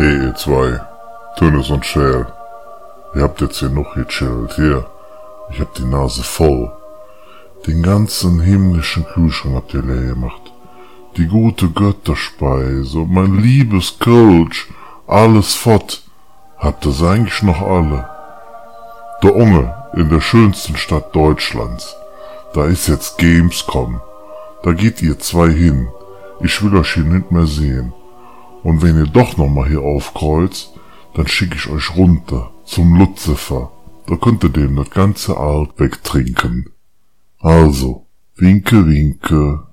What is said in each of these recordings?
Hey ihr zwei, Tönnes und Shell. Ihr habt jetzt hier noch gechillt. Hier, ich hab die Nase voll. Den ganzen himmlischen Kühlschrank habt ihr leer gemacht. Die gute Götterspeise und mein liebes Coach, alles fort. Habt ihr's eigentlich noch alle? Der Unge in der schönsten Stadt Deutschlands. Da ist jetzt Gamescom. Da geht ihr zwei hin. Ich will euch hier nicht mehr sehen. Und wenn ihr doch nochmal hier aufkreuzt, dann schicke ich euch runter zum Luzifer. Da könnt ihr dem das ganze Alt wegtrinken. Also, winke, winke.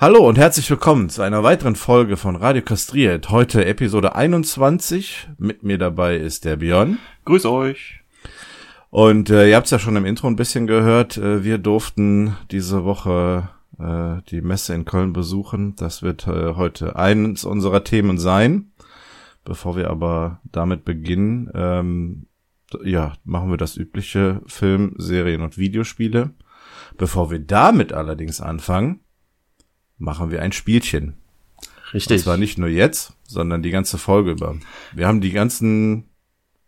Hallo und herzlich willkommen zu einer weiteren Folge von Radio Kastriert. Heute Episode 21. Mit mir dabei ist der Björn. Grüß euch. Und äh, ihr habt es ja schon im Intro ein bisschen gehört. Äh, wir durften diese Woche äh, die Messe in Köln besuchen. Das wird äh, heute eines unserer Themen sein. Bevor wir aber damit beginnen, ähm, ja, machen wir das übliche Film, Serien und Videospiele. Bevor wir damit allerdings anfangen, machen wir ein Spielchen. Richtig. Und zwar nicht nur jetzt, sondern die ganze Folge über. Wir haben die ganzen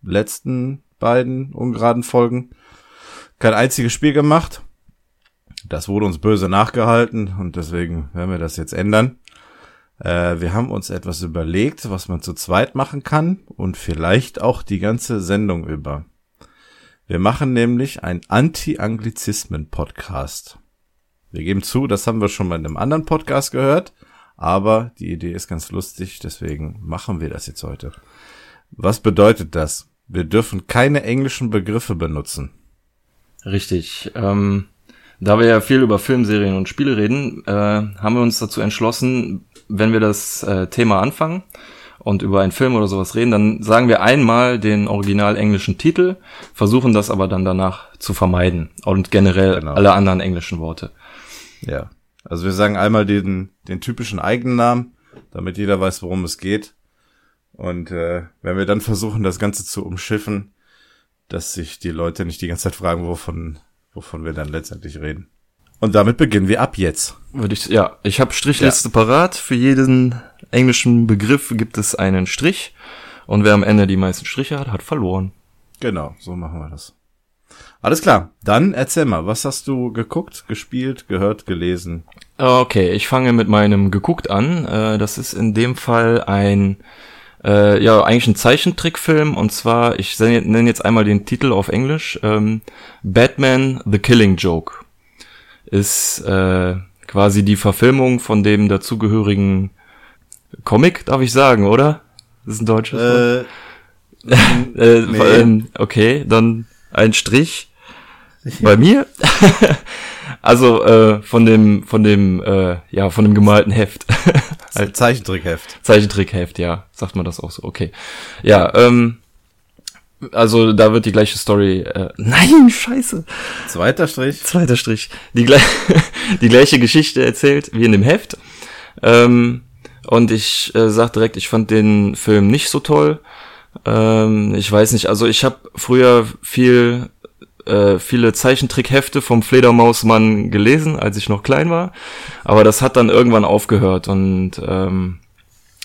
letzten beiden ungeraden Folgen kein einziges Spiel gemacht. Das wurde uns böse nachgehalten und deswegen werden wir das jetzt ändern. Äh, wir haben uns etwas überlegt, was man zu zweit machen kann und vielleicht auch die ganze Sendung über. Wir machen nämlich ein Anti-Anglizismen-Podcast. Wir geben zu, das haben wir schon mal in einem anderen Podcast gehört, aber die Idee ist ganz lustig, deswegen machen wir das jetzt heute. Was bedeutet das? Wir dürfen keine englischen Begriffe benutzen. Richtig. Ähm, da wir ja viel über Filmserien und Spiele reden, äh, haben wir uns dazu entschlossen, wenn wir das äh, Thema anfangen und über einen Film oder sowas reden, dann sagen wir einmal den original englischen Titel, versuchen das aber dann danach zu vermeiden und generell genau. alle anderen englischen Worte. Ja. Also wir sagen einmal den, den typischen Eigennamen, damit jeder weiß, worum es geht. Und äh, wenn wir dann versuchen, das Ganze zu umschiffen, dass sich die Leute nicht die ganze Zeit fragen, wovon, wovon wir dann letztendlich reden. Und damit beginnen wir ab jetzt. Würde ich, ja, ich habe Strichliste ja. parat. Für jeden englischen Begriff gibt es einen Strich. Und wer am Ende die meisten Striche hat, hat verloren. Genau, so machen wir das. Alles klar, dann erzähl mal, was hast du geguckt, gespielt, gehört, gelesen? Okay, ich fange mit meinem geguckt an. Äh, das ist in dem Fall ein äh, ja eigentlich ein Zeichentrickfilm und zwar ich nenne jetzt einmal den Titel auf Englisch ähm, Batman: The Killing Joke ist äh, quasi die Verfilmung von dem dazugehörigen Comic, darf ich sagen, oder? Das ist ein deutsches äh, äh, nee. äh, okay, dann ein Strich bei mir? also äh, von dem, von dem, äh, ja, von dem gemalten Heft. halt Zeichentrickheft. Zeichentrickheft, ja, sagt man das auch so. Okay. Ja, ähm, also da wird die gleiche Story. Äh, nein, scheiße. Zweiter Strich. Zweiter Strich. Die, gle die gleiche Geschichte erzählt wie in dem Heft. Ähm, und ich äh, sag direkt, ich fand den Film nicht so toll. Ähm, ich weiß nicht, also ich habe früher viel äh, viele Zeichentrickhefte vom Fledermausmann gelesen, als ich noch klein war. Aber das hat dann irgendwann aufgehört und ähm,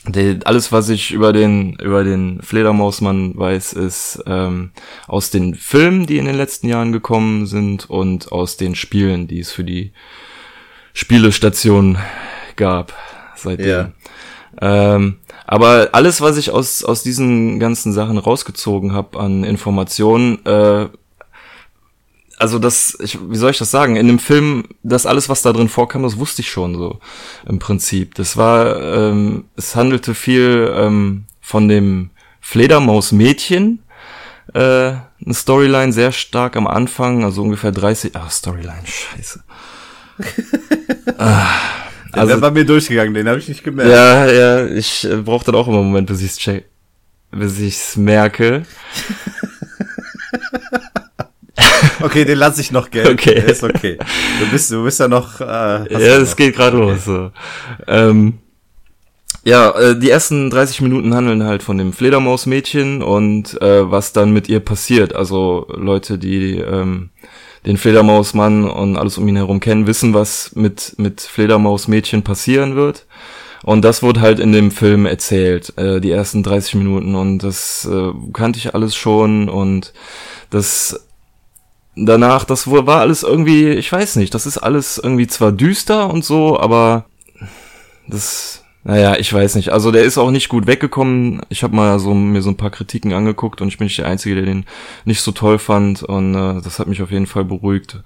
die, alles, was ich über den über den Fledermausmann weiß, ist ähm, aus den Filmen, die in den letzten Jahren gekommen sind und aus den Spielen, die es für die Spielestation gab seitdem. Yeah. Ähm, aber alles, was ich aus aus diesen ganzen Sachen rausgezogen habe an Informationen, äh, also das, ich, wie soll ich das sagen? In dem Film, das alles, was da drin vorkam, das wusste ich schon so im Prinzip. Das war, ähm, es handelte viel ähm, von dem Fledermaus-Mädchen, äh, eine Storyline sehr stark am Anfang, also ungefähr 30, ah, Storyline, scheiße. ah, Der also, war mir durchgegangen, den habe ich nicht gemerkt. Ja, ja, ich äh, brauche dann auch immer einen Moment, bis ich's check, bis ich's merke. okay, den lasse ich noch gelten. Okay. Der ist okay. Du bist, du bist ja noch. Äh, ja, es geht gerade okay. los. So. Ähm, ja, äh, die ersten 30 Minuten handeln halt von dem Fledermausmädchen und äh, was dann mit ihr passiert. Also Leute, die ähm, den Fledermausmann und alles um ihn herum kennen, wissen, was mit, mit Fledermausmädchen passieren wird. Und das wurde halt in dem Film erzählt, äh, die ersten 30 Minuten. Und das äh, kannte ich alles schon. Und das danach, das war alles irgendwie, ich weiß nicht, das ist alles irgendwie zwar düster und so, aber das naja, ich weiß nicht. Also der ist auch nicht gut weggekommen. Ich habe mal so mir so ein paar Kritiken angeguckt und ich bin nicht der Einzige, der den nicht so toll fand und äh, das hat mich auf jeden Fall beruhigt.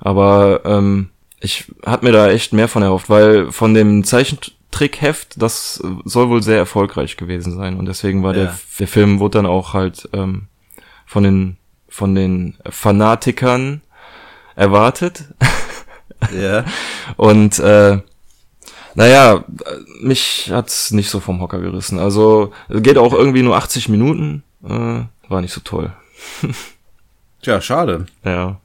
Aber ähm, ich hatte mir da echt mehr von erhofft, weil von dem Zeichentrickheft, das soll wohl sehr erfolgreich gewesen sein und deswegen war ja. der, der Film wurde dann auch halt ähm, von den von den Fanatikern erwartet. Ja. und äh, naja, mich hat's nicht so vom Hocker gerissen. Also, es geht auch irgendwie nur 80 Minuten. Äh, war nicht so toll. Tja, schade. Ja.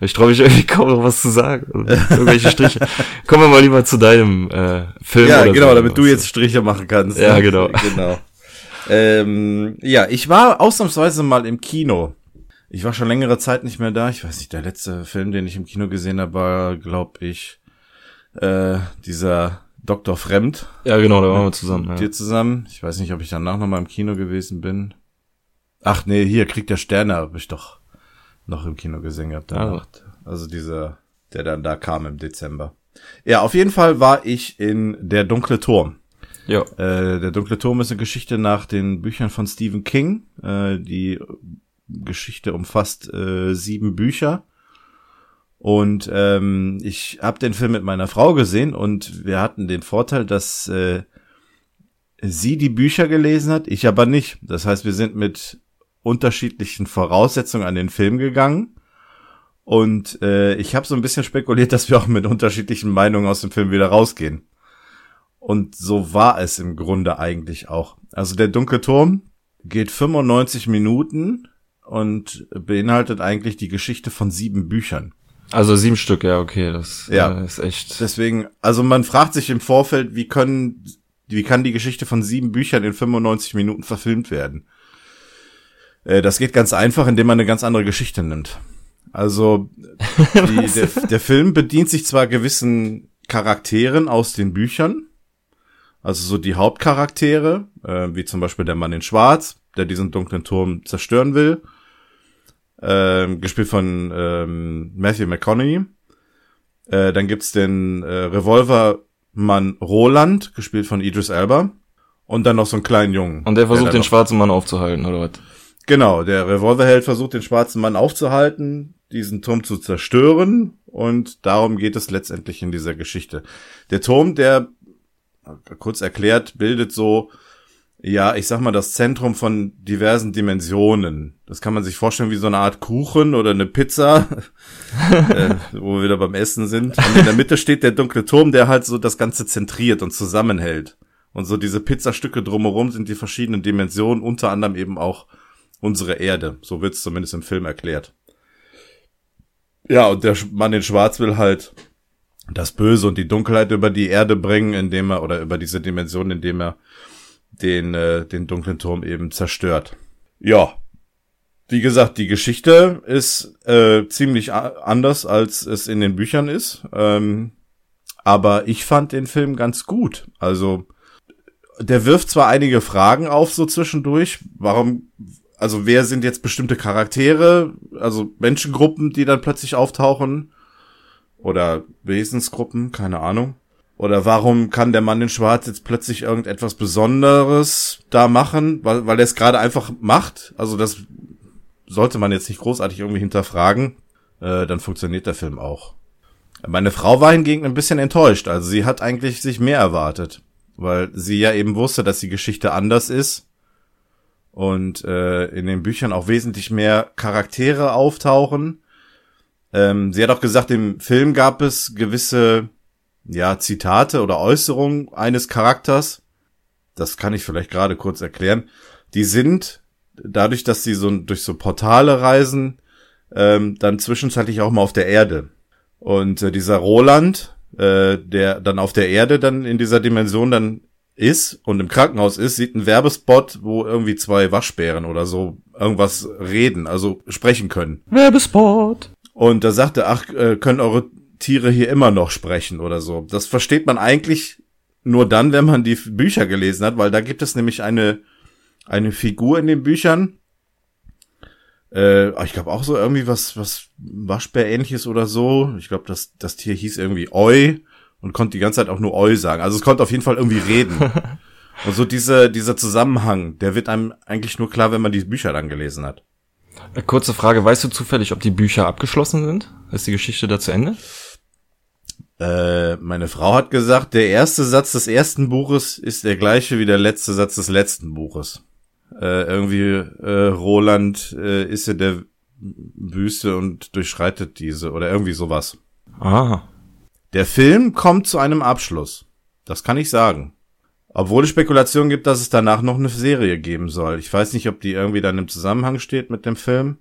Ich traue mich irgendwie kaum noch was zu sagen. Irgendwelche Striche. Kommen wir mal lieber zu deinem äh, Film. Ja, genau, so, damit du jetzt Striche machen kannst. Ja, genau. genau. Ähm, ja, ich war ausnahmsweise mal im Kino. Ich war schon längere Zeit nicht mehr da. Ich weiß nicht, der letzte Film, den ich im Kino gesehen habe, war, glaube ich, äh, dieser Dr. Fremd. Ja, genau, da waren wir zusammen. Mit ja. dir zusammen. Ich weiß nicht, ob ich danach noch mal im Kino gewesen bin. Ach nee, hier kriegt der Sterne, habe ich doch noch im Kino gesehen gehabt. Ah. Also dieser, der dann da kam im Dezember. Ja, auf jeden Fall war ich in Der dunkle Turm. Ja. Äh, der dunkle Turm ist eine Geschichte nach den Büchern von Stephen King. Äh, die Geschichte umfasst äh, sieben Bücher und ähm, ich habe den Film mit meiner Frau gesehen und wir hatten den Vorteil, dass äh, sie die Bücher gelesen hat, ich aber nicht. Das heißt, wir sind mit unterschiedlichen Voraussetzungen an den Film gegangen. Und äh, ich habe so ein bisschen spekuliert, dass wir auch mit unterschiedlichen Meinungen aus dem Film wieder rausgehen. Und so war es im Grunde eigentlich auch. Also der dunkle Turm geht 95 Minuten und beinhaltet eigentlich die Geschichte von sieben Büchern. Also sieben Stück, ja, okay, das ja. Äh, ist echt. Deswegen, also man fragt sich im Vorfeld, wie können, wie kann die Geschichte von sieben Büchern in 95 Minuten verfilmt werden? Äh, das geht ganz einfach, indem man eine ganz andere Geschichte nimmt. Also die, der, der Film bedient sich zwar gewissen Charakteren aus den Büchern, also so die Hauptcharaktere, äh, wie zum Beispiel der Mann in Schwarz, der diesen dunklen Turm zerstören will ähm, gespielt von ähm, Matthew McConaughey. Äh, dann gibt's den äh, Revolvermann Roland, gespielt von Idris Elba. Und dann noch so einen kleinen Jungen. Und der versucht der den schwarzen Mann aufzuhalten, oder was? Genau, der Revolverheld versucht den schwarzen Mann aufzuhalten, diesen Turm zu zerstören. Und darum geht es letztendlich in dieser Geschichte. Der Turm, der, kurz erklärt, bildet so ja, ich sag mal, das Zentrum von diversen Dimensionen. Das kann man sich vorstellen wie so eine Art Kuchen oder eine Pizza, äh, wo wir wieder beim Essen sind. Und in der Mitte steht der dunkle Turm, der halt so das Ganze zentriert und zusammenhält. Und so diese Pizzastücke drumherum sind die verschiedenen Dimensionen, unter anderem eben auch unsere Erde. So wird's zumindest im Film erklärt. Ja, und der Mann in Schwarz will halt das Böse und die Dunkelheit über die Erde bringen, indem er, oder über diese Dimension, indem er den, äh, den dunklen Turm eben zerstört. Ja. Wie gesagt, die Geschichte ist äh, ziemlich anders, als es in den Büchern ist. Ähm, aber ich fand den Film ganz gut. Also, der wirft zwar einige Fragen auf so zwischendurch. Warum, also wer sind jetzt bestimmte Charaktere, also Menschengruppen, die dann plötzlich auftauchen? Oder Wesensgruppen, keine Ahnung. Oder warum kann der Mann in Schwarz jetzt plötzlich irgendetwas Besonderes da machen, weil, weil er es gerade einfach macht? Also das sollte man jetzt nicht großartig irgendwie hinterfragen. Äh, dann funktioniert der Film auch. Meine Frau war hingegen ein bisschen enttäuscht. Also sie hat eigentlich sich mehr erwartet, weil sie ja eben wusste, dass die Geschichte anders ist und äh, in den Büchern auch wesentlich mehr Charaktere auftauchen. Ähm, sie hat auch gesagt, im Film gab es gewisse ja, Zitate oder Äußerungen eines Charakters. Das kann ich vielleicht gerade kurz erklären. Die sind dadurch, dass sie so durch so Portale reisen, ähm, dann zwischenzeitlich auch mal auf der Erde. Und äh, dieser Roland, äh, der dann auf der Erde dann in dieser Dimension dann ist und im Krankenhaus ist, sieht ein Werbespot, wo irgendwie zwei Waschbären oder so irgendwas reden, also sprechen können. Werbespot. Und da sagt er, ach, äh, können eure Tiere hier immer noch sprechen oder so. Das versteht man eigentlich nur dann, wenn man die Bücher gelesen hat, weil da gibt es nämlich eine, eine Figur in den Büchern. Äh, ich glaube auch so irgendwie was, was Waschbär-ähnliches oder so. Ich glaube, das, das Tier hieß irgendwie Oi und konnte die ganze Zeit auch nur Oi sagen. Also es konnte auf jeden Fall irgendwie reden. und so diese, dieser Zusammenhang, der wird einem eigentlich nur klar, wenn man die Bücher dann gelesen hat. Äh, kurze Frage, weißt du zufällig, ob die Bücher abgeschlossen sind? Ist die Geschichte da zu Ende? Äh, meine Frau hat gesagt, der erste Satz des ersten Buches ist der gleiche wie der letzte Satz des letzten Buches. Äh, irgendwie äh, Roland äh, ist in der Wüste und durchschreitet diese oder irgendwie sowas. Ah. Der Film kommt zu einem Abschluss. Das kann ich sagen. Obwohl es Spekulationen gibt, dass es danach noch eine Serie geben soll. Ich weiß nicht, ob die irgendwie dann im Zusammenhang steht mit dem Film.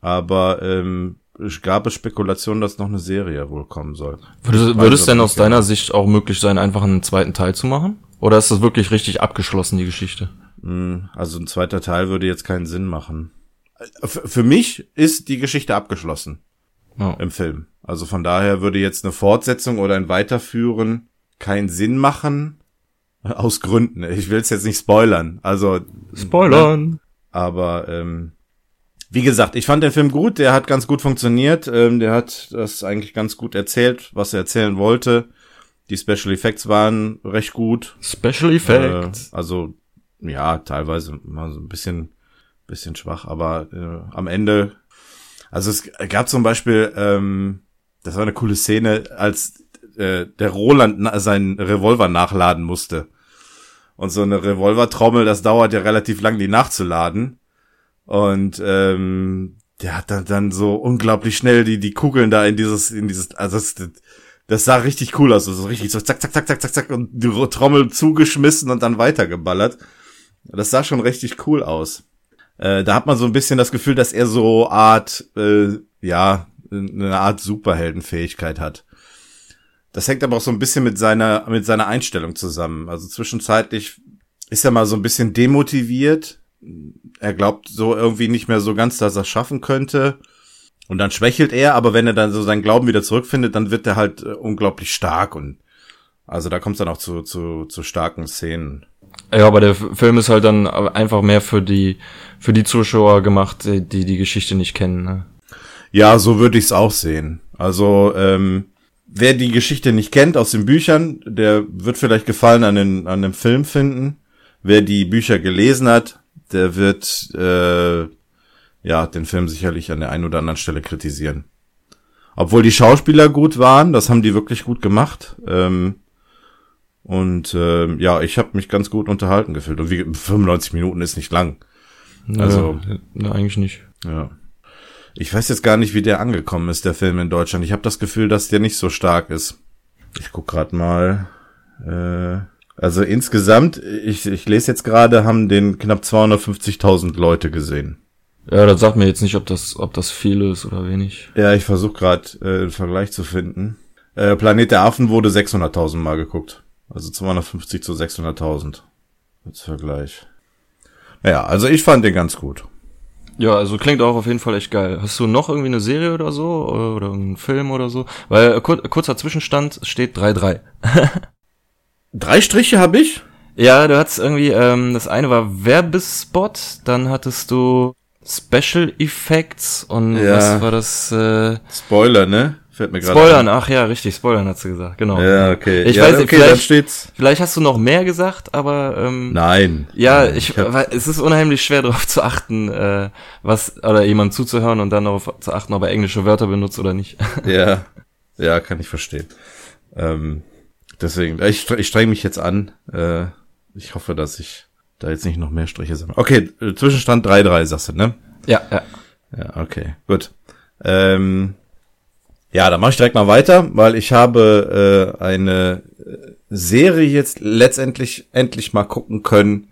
Aber ähm, gab es Spekulationen, dass noch eine Serie wohl kommen soll. Würde, würde es denn aus deiner Sicht auch möglich sein, einfach einen zweiten Teil zu machen? Oder ist das wirklich richtig abgeschlossen, die Geschichte? Hm, also ein zweiter Teil würde jetzt keinen Sinn machen. Für mich ist die Geschichte abgeschlossen Oh. im Film. Also von daher würde jetzt eine Fortsetzung oder ein Weiterführen keinen Sinn machen. Aus Gründen. Ich will es jetzt nicht spoilern. Also Spoilern. Aber ähm, wie gesagt, ich fand den Film gut. Der hat ganz gut funktioniert. Ähm, der hat das eigentlich ganz gut erzählt, was er erzählen wollte. Die Special Effects waren recht gut. Special Effects. Äh, also ja, teilweise mal so ein bisschen, bisschen schwach, aber äh, am Ende. Also es gab zum Beispiel, ähm, das war eine coole Szene, als äh, der Roland seinen Revolver nachladen musste. Und so eine Revolvertrommel, das dauert ja relativ lang, die nachzuladen. Und ähm, der hat dann, dann so unglaublich schnell die, die Kugeln da in dieses, in dieses, also das, das sah richtig cool aus, so also richtig so zack, zack, zack, zack, zack, zack und die Trommel zugeschmissen und dann weitergeballert. Das sah schon richtig cool aus. Äh, da hat man so ein bisschen das Gefühl, dass er so Art, äh, ja, eine Art Superheldenfähigkeit hat. Das hängt aber auch so ein bisschen mit seiner, mit seiner Einstellung zusammen. Also zwischenzeitlich ist er mal so ein bisschen demotiviert. Er glaubt so irgendwie nicht mehr so ganz, dass er es schaffen könnte. Und dann schwächelt er, aber wenn er dann so seinen Glauben wieder zurückfindet, dann wird er halt äh, unglaublich stark und also da kommt es dann auch zu, zu, zu starken Szenen. Ja, aber der Film ist halt dann einfach mehr für die, für die Zuschauer gemacht, die die Geschichte nicht kennen. Ne? Ja, so würde ich es auch sehen. Also, ähm, wer die Geschichte nicht kennt aus den Büchern, der wird vielleicht Gefallen an, den, an dem Film finden. Wer die Bücher gelesen hat, der wird äh, ja den Film sicherlich an der einen oder anderen Stelle kritisieren. Obwohl die Schauspieler gut waren, das haben die wirklich gut gemacht. Ähm, und äh, ja, ich habe mich ganz gut unterhalten gefühlt. Und wie 95 Minuten ist nicht lang. Also ja, eigentlich nicht. Ja. Ich weiß jetzt gar nicht, wie der angekommen ist, der Film in Deutschland. Ich habe das Gefühl, dass der nicht so stark ist. Ich guck grad mal. Äh, also insgesamt, ich, ich lese jetzt gerade, haben den knapp 250.000 Leute gesehen. Ja, das sagt mir jetzt nicht, ob das, ob das viel ist oder wenig. Ja, ich versuche gerade äh, einen Vergleich zu finden. Äh, Planet der Affen wurde 600.000 Mal geguckt. Also 250 zu 600.000 als Vergleich. Naja, also ich fand den ganz gut. Ja, also klingt auch auf jeden Fall echt geil. Hast du noch irgendwie eine Serie oder so? Oder einen Film oder so? Weil äh, kur kurzer Zwischenstand steht 3-3. Drei Striche habe ich? Ja, du hattest irgendwie, ähm, das eine war Werbespot, dann hattest du Special Effects und Ja. was war das? Äh, Spoiler, ne? Fällt mir gerade Spoilern, ach ja, richtig, Spoilern hat sie gesagt, genau. Ja, okay. Ich ja, weiß, okay, vielleicht- dann steht's. Vielleicht hast du noch mehr gesagt, aber ähm, Nein. ja, Nein, ich, hab- weil es ist unheimlich schwer darauf zu achten, äh, was oder jemand zuzuhören und dann darauf zu achten, ob er englische Wörter benutzt oder nicht. Ja, ja, kann ich verstehen. Ähm, deswegen, ich, ich streng mich jetzt an. Äh, ich hoffe, dass ich da jetzt nicht noch mehr Striche sammle. Okay, äh, Zwischenstand 3-3, sagst du, ne? ja, ja. Ja, okay, gut. Ähm, Ja, dann mache ich direkt mal weiter, weil ich habe äh, eine Serie jetzt letztendlich endlich mal gucken können,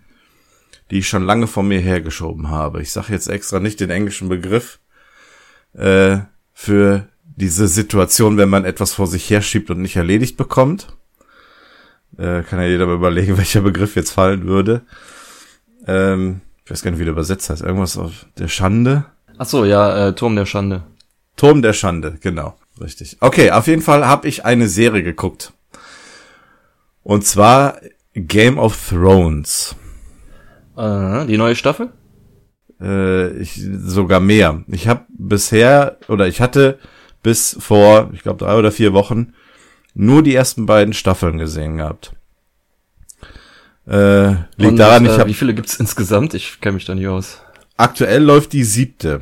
die ich schon lange von mir hergeschoben habe. Ich sage jetzt extra nicht den englischen Begriff äh, für diese Situation, wenn man etwas vor sich herschiebt und nicht erledigt bekommt. Äh, kann ja jeder mal überlegen, welcher Begriff jetzt fallen würde. Ähm, ich weiß gar nicht, wie der übersetzt heißt. Irgendwas auf der Schande. Ach so, ja, äh, Turm der Schande. Turm der Schande, genau. Richtig. Okay, auf jeden Fall habe ich eine Serie geguckt. Und zwar Game of Thrones. Äh, die neue Staffel? Äh, ich, sogar mehr. Ich habe bisher, oder ich hatte bis vor, ich glaube, drei oder vier Wochen nur die ersten beiden Staffeln gesehen gehabt. Äh, liegt Und, daran, ich äh, habe. Wie viele gibt's insgesamt? Ich kenne mich da nicht aus. Aktuell läuft die siebte.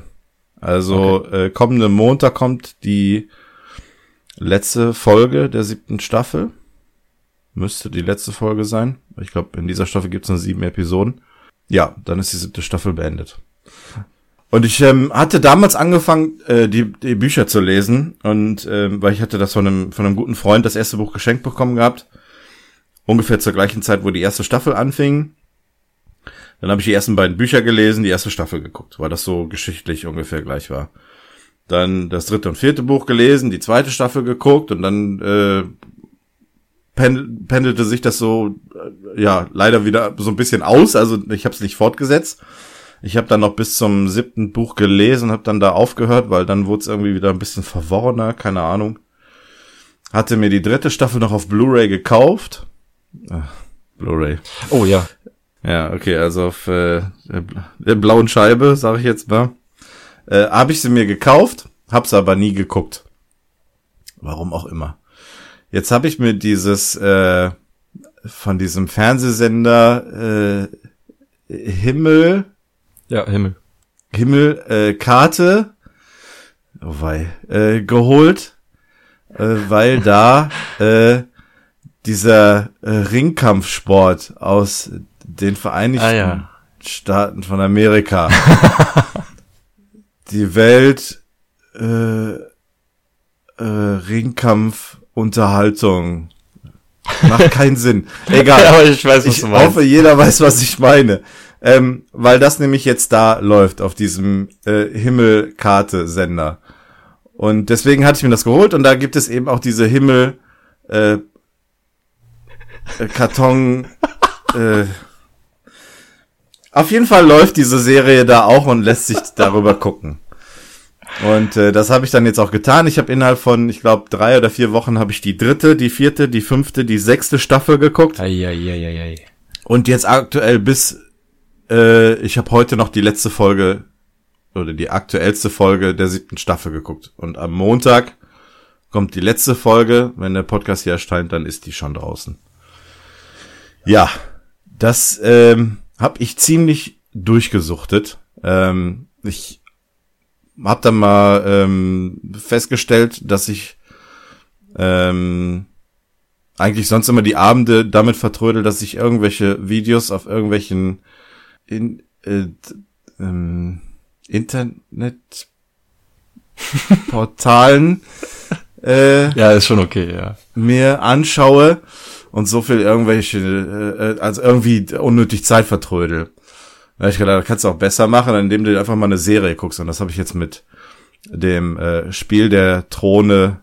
Also okay. äh, kommenden Montag kommt die letzte Folge der siebten Staffel. Müsste die letzte Folge sein. Ich glaube, in dieser Staffel gibt's nur sieben Episoden. Ja, dann ist die siebte Staffel beendet. Und ich ähm, hatte damals angefangen, äh, die, die Bücher zu lesen und ähm, weil ich hatte das von einem von einem guten Freund das erste Buch geschenkt bekommen gehabt, ungefähr zur gleichen Zeit, wo die erste Staffel anfing. Dann habe ich die ersten beiden Bücher gelesen, die erste Staffel geguckt, weil das so geschichtlich ungefähr gleich war. Dann das dritte und vierte Buch gelesen, die zweite Staffel geguckt und dann äh, pendelte sich das so äh, ja leider wieder so ein bisschen aus. Also ich habe es nicht fortgesetzt. Ich habe dann noch bis zum siebten Buch gelesen, habe dann da aufgehört, weil dann wurde es irgendwie wieder ein bisschen verworrener, keine Ahnung. Hatte mir die dritte Staffel noch auf Blu-ray gekauft. Blu-ray. Oh ja. Ja, okay, also auf äh, der blauen Scheibe, sage ich jetzt mal. Äh, habe ich sie mir gekauft, hab's aber nie geguckt. Warum auch immer. Jetzt habe ich mir dieses äh, von diesem Fernsehsender äh, Himmel ja, Himmel. Himmel, äh, Karte, oh wei, äh, geholt, äh, weil da äh, dieser äh, Ringkampfsport aus den Vereinigten ah, ja. Staaten von Amerika. Die Welt äh, äh, Ringkampfunterhaltung macht keinen Sinn. Egal. Aber ich weiß, was ich du meinst. hoffe, jeder weiß, was ich meine ähm, weil das nämlich jetzt da läuft auf diesem äh, Himmelkarte-Sender. Und deswegen hatte ich mir das geholt und da gibt es eben auch diese Himmel äh, äh, Karton. äh, auf jeden Fall läuft diese Serie da auch und lässt sich darüber gucken. Und äh, das habe ich dann jetzt auch getan. Ich habe innerhalb von, ich glaube, drei oder vier Wochen habe ich die dritte, die vierte, die fünfte, die sechste Staffel geguckt. Ei, ei, ei, ei. Und jetzt aktuell bis äh, ich habe heute noch die letzte Folge oder die aktuellste Folge der siebten Staffel geguckt. Und am Montag kommt die letzte Folge. Wenn der Podcast hier erscheint, dann ist die schon draußen. Ja, das ähm, habe ich ziemlich durchgesuchtet. Ähm, ich habe dann mal ähm, festgestellt, dass ich ähm, eigentlich sonst immer die Abende damit vertrödel, dass ich irgendwelche Videos auf irgendwelchen in, äh, ähm, Internetportalen äh, ja, ist schon okay, ja. mir anschaue und so viel irgendwelche, äh, also irgendwie unnötig Zeit vertrödel. Da ich gedacht, kannst du auch besser machen, indem du einfach mal eine Serie guckst. Und das habe ich jetzt mit dem äh, Spiel der Throne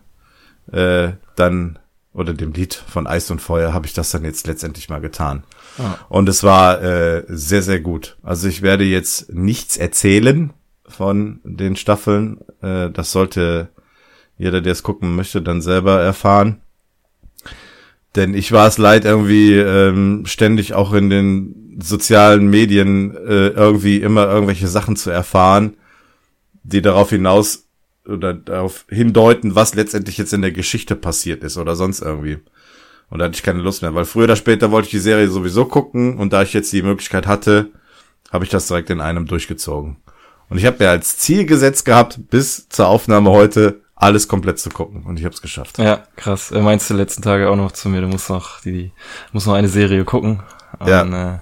äh, dann oder dem Lied von Eis und Feuer habe ich das dann jetzt letztendlich mal getan. Ah. Und es war äh, sehr, sehr gut. Also ich werde jetzt nichts erzählen von den Staffeln. Äh, das sollte jeder, der es gucken möchte, dann selber erfahren. Denn ich war es leid, irgendwie ähm, ständig auch in den sozialen Medien äh, irgendwie immer irgendwelche Sachen zu erfahren, die darauf hinaus oder darauf hindeuten, was letztendlich jetzt in der Geschichte passiert ist oder sonst irgendwie. Und da hatte ich keine Lust mehr, weil früher oder später wollte ich die Serie sowieso gucken und da ich jetzt die Möglichkeit hatte, habe ich das direkt in einem durchgezogen. Und ich habe mir als Ziel gesetzt gehabt, bis zur Aufnahme heute alles komplett zu gucken und ich habe es geschafft. Ja, krass. Er meinst du letzten Tage auch noch zu mir, du musst noch die musst noch eine Serie gucken. Und, ja. Äh,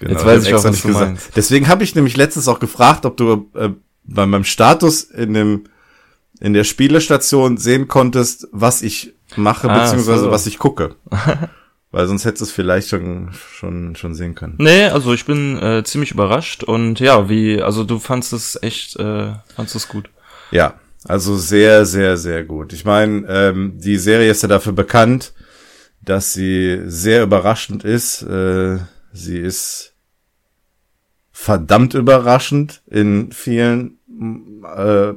genau, jetzt weiß ich auch, was du gesagt. meinst. Deswegen habe ich nämlich letztens auch gefragt, ob du äh, bei meinem Status in dem in der Spielestation sehen konntest, was ich mache, Ah, beziehungsweise so. was ich gucke. Weil sonst hättest du es vielleicht schon, schon, schon sehen können. Nee, also ich bin äh, ziemlich überrascht und ja, wie, also du fandst es echt, äh, fandst es gut. Ja, also sehr, sehr, sehr gut. Ich meine, ähm, die Serie ist ja dafür bekannt, dass sie sehr überraschend ist. Äh, sie ist verdammt überraschend in vielen äh,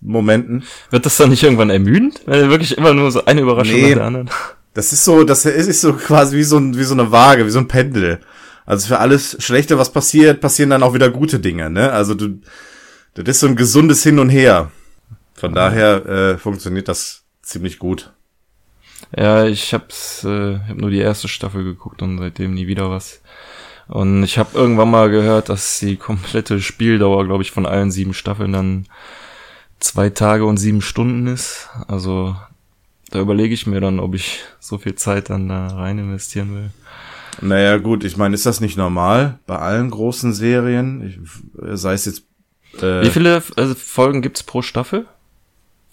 Momenten. Wird das dann nicht irgendwann ermüdend? Wenn wirklich immer nur so eine Überraschung Nee. nach der anderen. Das ist so, das ist so quasi wie so, ein, wie so eine Waage, wie so ein Pendel. Also für alles Schlechte, was passiert, passieren dann auch wieder gute Dinge, ne? Also du, das ist so ein gesundes Hin und Her. Von daher äh, funktioniert das ziemlich gut. Ja, ich hab's, äh, hab nur die erste Staffel geguckt und seitdem nie wieder was. Und ich habe irgendwann mal gehört, dass die komplette Spieldauer, glaube ich, von allen sieben Staffeln dann zwei Tage und sieben Stunden ist. Also da überlege ich mir dann, ob ich so viel Zeit dann da rein investieren will. Naja, gut, ich meine, ist das nicht normal bei allen großen Serien? Ich, sei es jetzt. Äh, Wie viele äh, Folgen gibt's pro Staffel?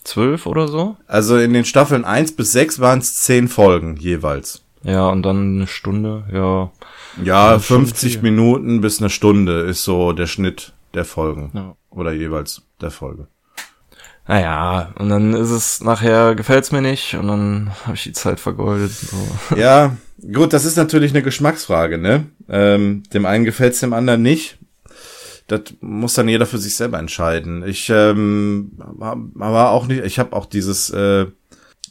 Zwölf oder so? Also in den Staffeln 1 bis 6 waren es 10 Folgen jeweils. Ja, und dann eine Stunde, ja. Ja, Das ist schon 50 viel. Minuten bis eine Stunde ist so der Schnitt der Folgen. ja. Oder jeweils der Folge. Naja, und dann ist es nachher, gefällt's mir nicht und dann habe ich die Zeit vergeudet. So. Ja, gut, das ist natürlich eine Geschmacksfrage, ne? Ähm, dem einen gefällt's, dem anderen nicht. Das muss dann jeder für sich selber entscheiden. Ich ähm, war auch nicht, ich habe auch dieses, äh,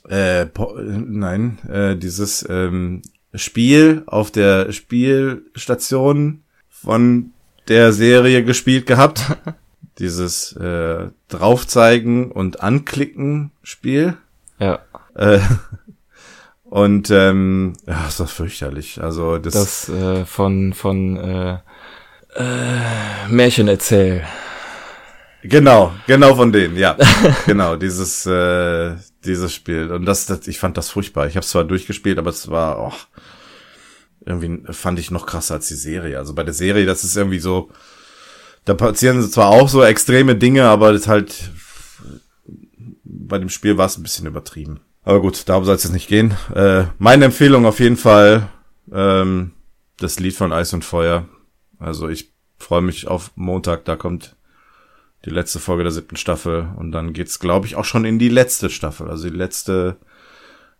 äh, nein, äh, dieses ähm, Spiel auf der Spielstation von der Serie gespielt gehabt. dieses äh, draufzeigen und anklicken Spiel. Ja, Äh, und ähm, ja, ist das fürchterlich. Also das, das äh, von von äh, äh, Märchen erzähl. genau, genau von denen, ja, genau dieses äh, dieses Spiel und das, das ich fand das furchtbar. Ich habe es zwar durchgespielt, aber es war oh, irgendwie fand ich noch krasser als die Serie. Also bei der Serie, das ist irgendwie so, da passieren zwar auch so extreme Dinge, aber das halt bei dem Spiel war es ein bisschen übertrieben. Aber gut, darum soll es jetzt nicht gehen. Äh, meine Empfehlung auf jeden Fall ähm, das Lied von Eis und Feuer. Also ich freue mich auf Montag, da kommt die letzte Folge der siebten Staffel und dann geht's, glaube ich, auch schon in die letzte Staffel. Also die letzte,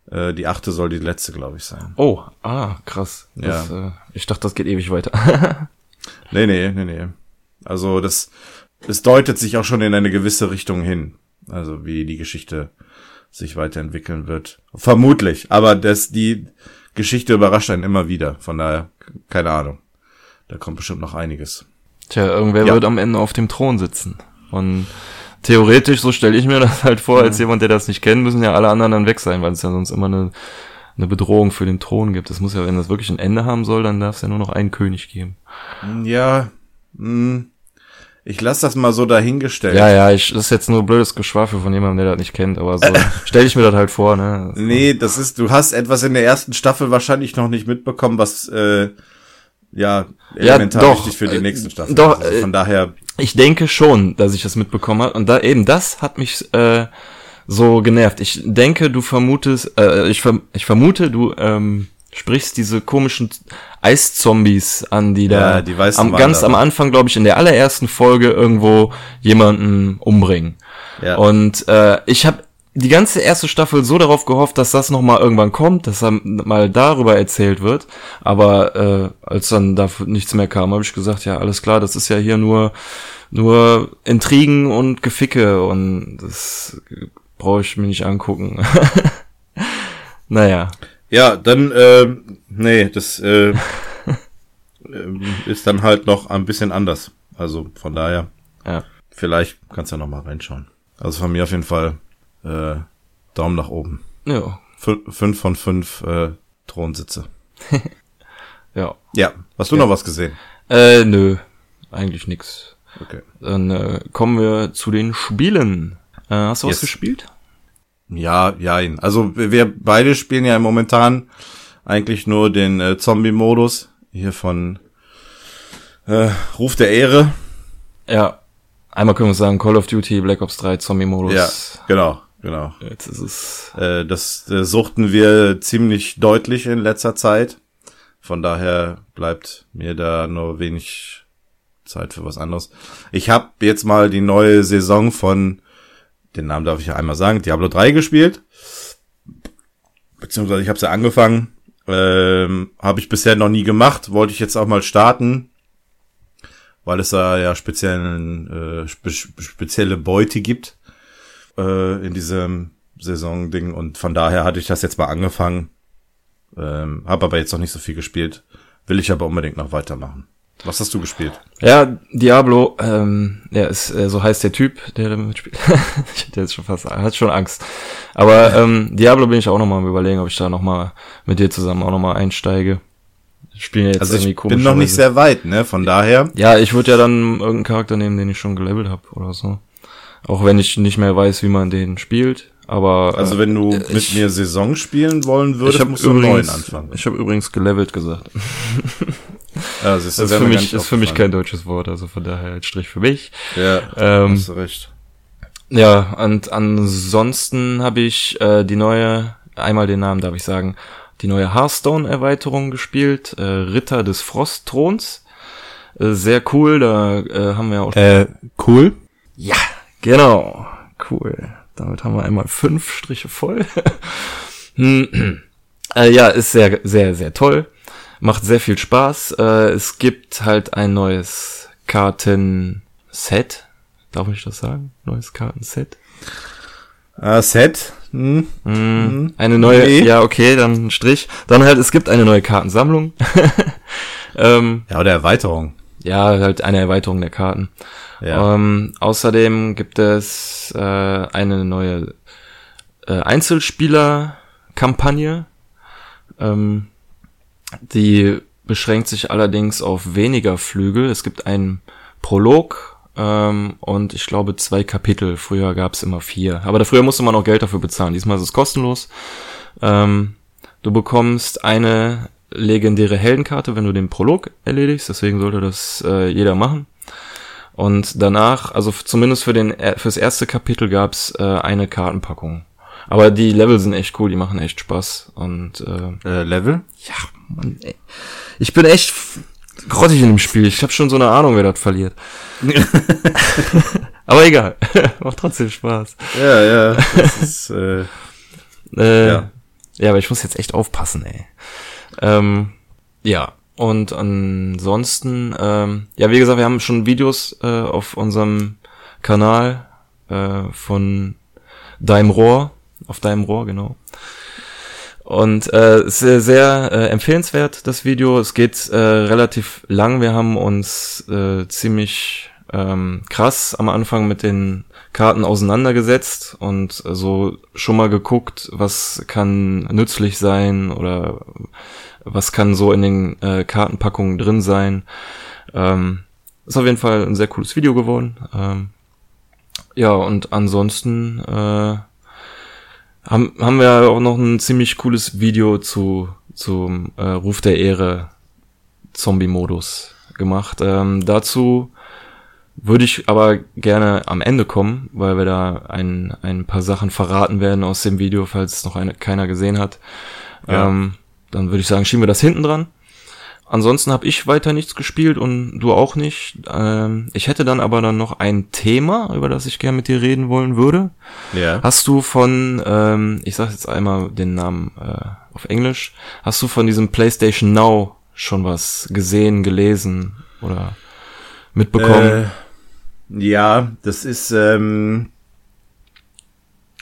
äh, die achte soll die letzte, glaube ich, sein. Oh, ah, krass. Das, äh, ich dachte, das geht ewig weiter. Nee, nee, nee, nee. Also das, es deutet sich auch schon in eine gewisse Richtung hin. Also wie die Geschichte sich weiterentwickeln wird. Vermutlich. Aber das, die Geschichte überrascht einen immer wieder. Von daher, keine Ahnung. Da kommt bestimmt noch einiges. Tja, irgendwer Ja. wird am Ende auf dem Thron sitzen. Und theoretisch, so stelle ich mir das halt vor, als jemand, der das nicht kennt, müssen ja alle anderen dann weg sein, weil es ja sonst immer eine, eine Bedrohung für den Thron gibt. Das muss ja, wenn das wirklich ein Ende haben soll, dann darf es ja nur noch einen König geben. Ja, mh, ich lasse das mal so dahingestellt. Ja, ja, ich, das ist jetzt nur blödes Geschwafel von jemandem, der das nicht kennt, aber so stelle ich mir das halt vor, ne? Nee, das ist, du hast etwas in der ersten Staffel wahrscheinlich noch nicht mitbekommen, was äh, ja elementar doch, wichtig für die nächsten Staffeln. doch, also von äh, daher, Ich denke schon, dass ich das mitbekommen habe. Und da eben das hat mich äh, so genervt. Ich denke, du vermutest, äh, ich, verm ich vermute, du ähm, sprichst diese komischen Eiszombies an, die da Ja, die am, ganz am Anfang, glaube ich, in der allerersten Folge irgendwo jemanden umbringen. ja. Und äh, ich habe die ganze erste Staffel so darauf gehofft, dass das noch mal irgendwann kommt, dass dann mal darüber erzählt wird. Aber äh, als dann dafür nichts mehr kam, habe ich gesagt, ja alles klar, das ist ja hier nur nur Intrigen und Geficke und das brauche ich mir nicht angucken. naja, Ja, dann, ähm, nee, das äh, ähm, ist dann halt noch ein bisschen anders. Also von daher, ja. vielleicht kannst du ja noch mal reinschauen. Also von mir auf jeden Fall äh, Daumen nach oben. Ja, Fün fünf von fünf äh, Thronsitze. ja. Ja, hast du Ja. noch was gesehen? Äh, nö, eigentlich nix. Okay. Dann äh, kommen wir zu den Spielen. Äh, hast du was Yes. gespielt? Ja, ja. Also wir- wir beide spielen ja momentan eigentlich nur den äh, Zombie-Modus hier von äh, Ruf der Ehre. Ja. einmal können wir sagen, Call of Duty, Black Ops 3, Zombie-Modus. Ja, genau, genau. Jetzt ist es. Äh, das äh, suchten wir ziemlich deutlich in letzter Zeit. Von daher bleibt mir da nur wenig Zeit für was anderes. Ich habe jetzt mal die neue Saison von, den Namen darf ich ja einmal sagen, Diablo 3 gespielt. Beziehungsweise ich habe ja angefangen. Ähm, habe ich bisher noch nie gemacht. Wollte ich jetzt auch mal starten. Weil es da ja speziellen, äh, spe spezielle Beute gibt äh, in diesem Saison-Ding. Und von daher hatte ich das jetzt mal angefangen. Ähm, habe aber jetzt noch nicht so viel gespielt. Will ich aber unbedingt noch weitermachen. Was hast du gespielt? Ja, Diablo, ähm, ja, ist, äh, so heißt der Typ, der damit spielt. ich hätte jetzt schon fast, hat schon Angst. Aber ähm, Diablo bin ich auch nochmal am überlegen, ob ich da nochmal mit dir zusammen auch nochmal einsteige. Spielen ja jetzt Also irgendwie ich bin noch nicht sehr weit, ne? Von daher. Ja, ich würde ja dann irgendeinen Charakter nehmen, den ich schon gelevelt habe oder so. Auch wenn ich nicht mehr weiß, wie man den spielt. Aber Also äh, wenn du ich- mit mir Saison spielen wollen würdest, ich habe musst du einen neuen übrigens, anfangen. ich habe übrigens gelevelt gesagt. Siehst du, Das ist wäre für mich, ist für mich kein deutsches Wort, also von daher ein Strich für mich. Ja, Ähm, hast du recht. Ja, und ansonsten habe ich äh, die neue, einmal den Namen darf ich sagen, die neue Hearthstone-Erweiterung gespielt, äh, Ritter des Frostthrons. Äh, sehr cool, da äh, haben wir auch. Äh, cool. Ja, genau. Cool. Damit haben wir einmal fünf Striche voll. Hm. äh, ja, ist sehr, sehr, sehr toll. Macht sehr viel Spaß. Äh, es gibt halt ein neues Kartenset. Darf ich das sagen? Neues Kartenset. Äh, Set. Hm. Mm, Eine neue, Nee. ja, okay, dann ein Strich. Dann halt, es gibt eine neue Kartensammlung. ähm, Ja, oder Erweiterung. Ja, halt eine Erweiterung der Karten. Ja. Ähm, außerdem gibt es äh, eine neue äh, Einzelspieler-Kampagne. Ähm, die beschränkt sich allerdings auf weniger Flügel. Es gibt einen Prolog ähm, und ich glaube zwei Kapitel. Früher gab es immer vier. Aber da früher musste man auch Geld dafür bezahlen. Diesmal ist es kostenlos. Ähm, du bekommst eine legendäre Heldenkarte, wenn du den Prolog erledigst. Deswegen sollte das äh, jeder machen. Und danach, also zumindest für den äh, fürs erste Kapitel gab's äh, eine Kartenpackung. Aber die Level sind echt cool, die machen echt Spaß. Und äh, Äh, Level? ja, Mann, ey. Ich bin echt grottig in dem Spiel. Ich habe schon so eine Ahnung, wer das verliert. Aber egal, macht trotzdem Spaß. Ja, ja. Das ist, äh, Äh, Ja. ja. aber ich muss jetzt echt aufpassen, ey. Ähm, ja, und ansonsten, ähm, ja, wie gesagt, wir haben schon Videos äh, auf unserem Kanal äh, von Deinem Rohr, auf Deinem Rohr, genau. Und äh, sehr, sehr äh, empfehlenswert, das Video. Es geht äh, relativ lang. Wir haben uns äh, ziemlich ähm, krass am Anfang mit den Karten auseinandergesetzt und äh, so schon mal geguckt, was kann nützlich sein oder was kann so in den äh, Kartenpackungen drin sein. Ähm, ist auf jeden Fall ein sehr cooles Video geworden. Ähm, ja, und ansonsten äh, haben, haben wir auch noch ein ziemlich cooles Video zu zum äh, Ruf der Ehre Zombie-Modus gemacht. Ähm, dazu würde ich aber gerne am Ende kommen, weil wir da ein, ein paar Sachen verraten werden aus dem Video, falls es noch eine, keiner gesehen hat. Ja. Ähm, dann würde ich sagen, schieben wir das hinten dran. Ansonsten habe ich weiter nichts gespielt und du auch nicht. Ähm, ich hätte dann aber dann noch ein Thema, über das ich gerne mit dir reden wollen würde. ja. Hast du von, ähm, ich sag jetzt einmal den Namen äh, auf Englisch, hast du von diesem PlayStation Now schon was gesehen, gelesen oder mitbekommen? Äh, ja, das ist, ähm,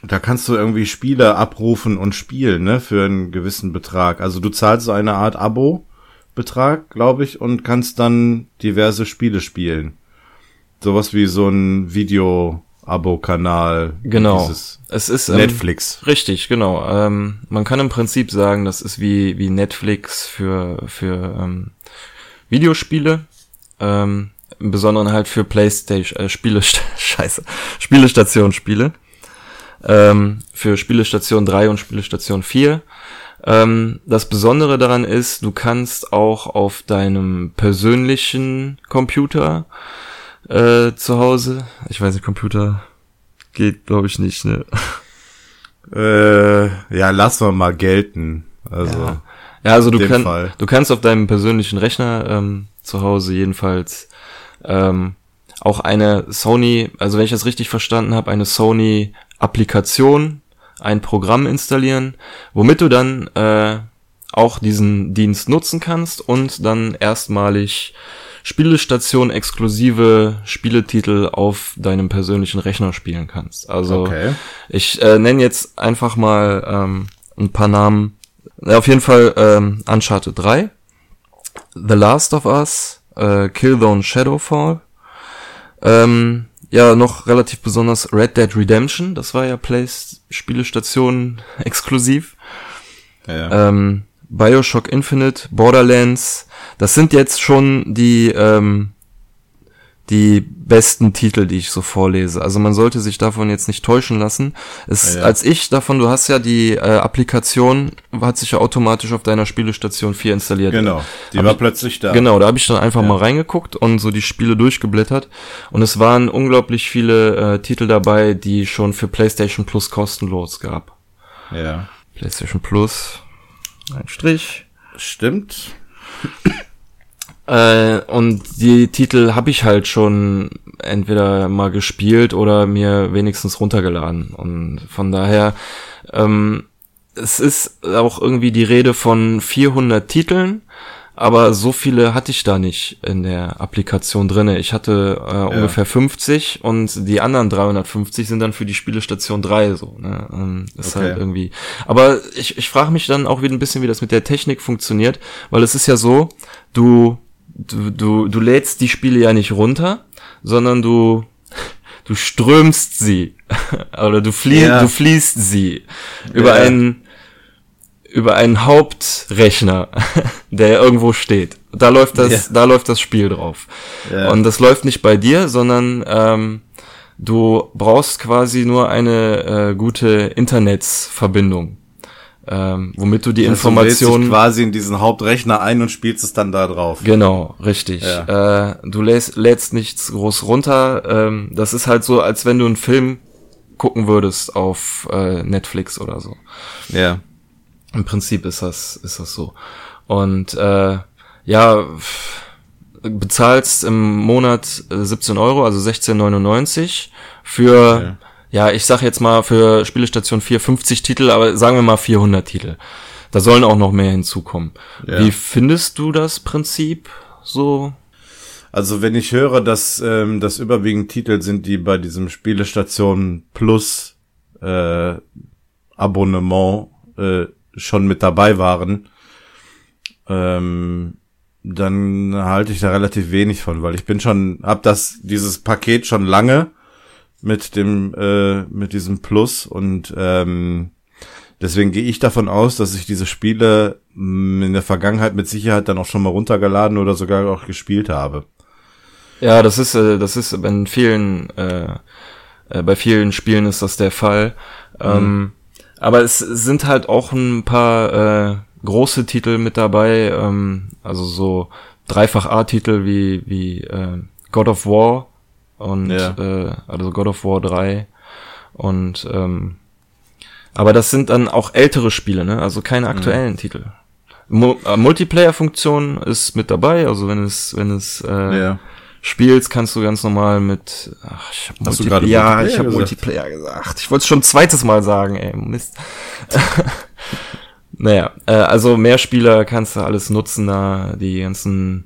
da kannst du irgendwie Spiele abrufen und spielen, ne, für einen gewissen Betrag. Also du zahlst so eine Art Abo-Betrag, glaube ich, und kannst dann diverse Spiele spielen. Sowas wie so ein Video-Abo-Kanal. genau. Dieses Es ist ähm, Netflix. Richtig, genau. Ähm, man kann im Prinzip sagen, das ist wie, wie Netflix für, für ähm, Videospiele. Ähm, Im Besonderen halt für Playstation, äh, Spiele, scheiße, Spielestation-Spiele. Ähm, für Spielestation 3 und Spielestation 4. Ähm, das Besondere daran ist, du kannst auch auf deinem persönlichen Computer äh, zu Hause. Ich weiß nicht, Computer geht, glaube ich, nicht, ne? Äh, ja, lassen wir mal gelten. Also. Ja, ja also du, dem kann, Fall. du kannst auf deinem persönlichen Rechner ähm, zu Hause jedenfalls ähm, auch eine Sony, also wenn ich das richtig verstanden habe, eine Sony-Applikation, ein Programm installieren, womit du dann äh, auch diesen Dienst nutzen kannst und dann erstmalig Spielestation exklusive Spieletitel auf deinem persönlichen Rechner spielen kannst. Also Okay. ich äh, nenne jetzt einfach mal ähm, ein paar Namen. Auf jeden Fall ähm, Uncharted 3, The Last of Us, äh, Killzone Shadowfall, ähm, ja, noch relativ besonders Red Dead Redemption, das war ja Plays Spielestation exklusiv. Ja. Ähm, Bioshock Infinite, Borderlands, das sind jetzt schon die, ähm, die besten Titel, die ich so vorlese. Also man sollte sich davon jetzt nicht täuschen lassen. Es, Ja, ja. Als ich davon, du hast ja die äh, Applikation, hat sich ja automatisch auf deiner Spielestation 4 installiert. genau. Die Hab war ich- plötzlich da. Genau, da habe ich dann einfach Ja. mal reingeguckt und so die Spiele durchgeblättert. Und es waren unglaublich viele äh, Titel dabei, die schon für PlayStation Plus kostenlos gab. Ja. PlayStation Plus, ein Strich. Stimmt. Äh, und die Titel habe ich halt schon entweder mal gespielt oder mir wenigstens runtergeladen. Und von daher, ähm, es ist auch irgendwie die Rede von 400 Titeln, aber so viele hatte ich da nicht in der Applikation drinne. Ich hatte äh, ungefähr 50 und die anderen 350 sind dann für die Spielestation 3 so. Ne? Ähm, ist Okay. halt irgendwie. Aber ich, ich frage mich dann auch wieder ein bisschen, wie das mit der Technik funktioniert, weil es ist ja so, du du, du, du lädst die Spiele ja nicht runter, sondern du, du strömst sie. Oder du, flie Ja. du fließt sie über Ja. einen, über einen Hauptrechner, der irgendwo steht. Da läuft das, Ja. da läuft das Spiel drauf. Und das läuft nicht bei dir, sondern ähm, du brauchst quasi nur eine äh, gute Internetsverbindung, ähm, womit du die Also Informationen quasi in diesen Hauptrechner ein und spielst es dann da drauf. Genau, richtig. Ja. Äh, du lädst, lädst nichts groß runter. Ähm, das ist halt so, als wenn du einen Film gucken würdest auf äh, Netflix oder so. Ja. Im Prinzip ist das, ist das so. Und äh, ja, bezahlst im Monat äh, 17 Euro, also 16,99 für, Ja. Ja, ich sag jetzt mal für Spielestation 4 50 Titel, aber sagen wir mal 400 Titel. Da sollen auch noch mehr hinzukommen. Ja. Wie findest du das Prinzip so? Also wenn ich höre, dass ähm, das überwiegend Titel sind, die bei diesem Spielestation Plus äh, Abonnement äh, schon mit dabei waren, ähm, dann halte ich da relativ wenig von, weil ich bin schon, hab das, dieses Paket schon lange mit dem, äh, mit diesem Plus und ähm, deswegen gehe ich davon aus, dass ich diese Spiele mh, in der Vergangenheit mit Sicherheit dann auch schon mal runtergeladen oder sogar auch gespielt habe. Ja, das ist, äh, das ist in vielen, äh, äh, bei vielen Spielen ist das der Fall. Ähm, aber es sind halt auch ein paar äh, große Titel mit dabei, ähm, also so dreifach A-Titel wie wie äh, God of War und Ja. äh, also God of War 3 und ähm, aber das sind dann auch ältere Spiele, ne? Also keine aktuellen Titel. Mu äh, Multiplayer-Funktion ist mit dabei, also wenn es wenn es äh, Ja. spielst, kannst du ganz normal mit. Ach, ich hab Hast du Multipl- gerade Ja, Multiplayer ich habe? Multiplayer gesagt. Ich wollte es schon ein zweites Mal sagen, ey. Mist. naja, äh, also Mehrspieler kannst du alles nutzen, da die ganzen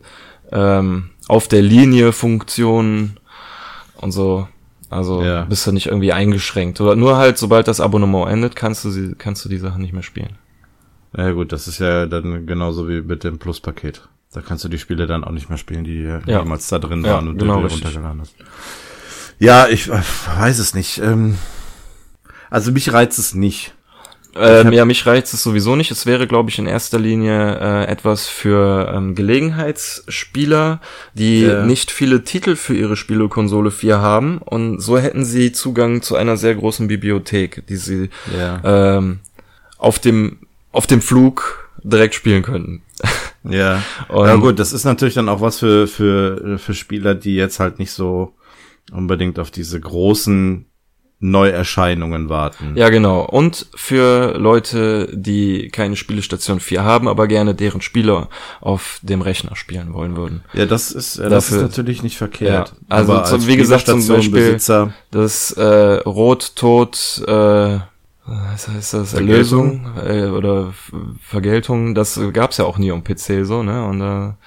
ähm, auf der Linie Funktionen und so. Also Ja. bist du nicht irgendwie eingeschränkt. Oder nur halt, sobald das Abonnement endet, kannst du sie, kannst du die Sachen nicht mehr spielen. Ja gut, das ist ja dann genauso wie mit dem Plus-Paket. Da kannst du die Spiele dann auch nicht mehr spielen, die Ja. jemals da drin Ja, waren und genau, du runtergeladen hast. Ja, ich äh, weiß es nicht. Ähm, also mich reizt es nicht. Ähm, ja, mich reizt es sowieso nicht. Es wäre, glaube ich, in erster Linie äh, etwas für ähm, Gelegenheitsspieler, die Ja. nicht viele Titel für ihre Spielekonsole 4 haben. Und so hätten sie Zugang zu einer sehr großen Bibliothek, die sie Ja. ähm, auf dem auf dem Flug direkt spielen könnten. Ja. Und- ja gut, das ist natürlich dann auch was für, für, für Spieler, die jetzt halt nicht so unbedingt auf diese großen Neuerscheinungen warten. Ja, genau. Und für Leute, die keine Spielestation 4 haben, aber gerne deren Spiele auf dem Rechner spielen wollen würden. Ja, das ist, äh, das ist Dafür- natürlich nicht verkehrt. Ja, also Aber zum- als wie gesagt, zum Spielestationenbesitzer- Das äh, Rot, Tod, äh, was heißt das? Erlösung äh, oder Vergeltung, das gab's ja auch nie am PC so, ne? Und da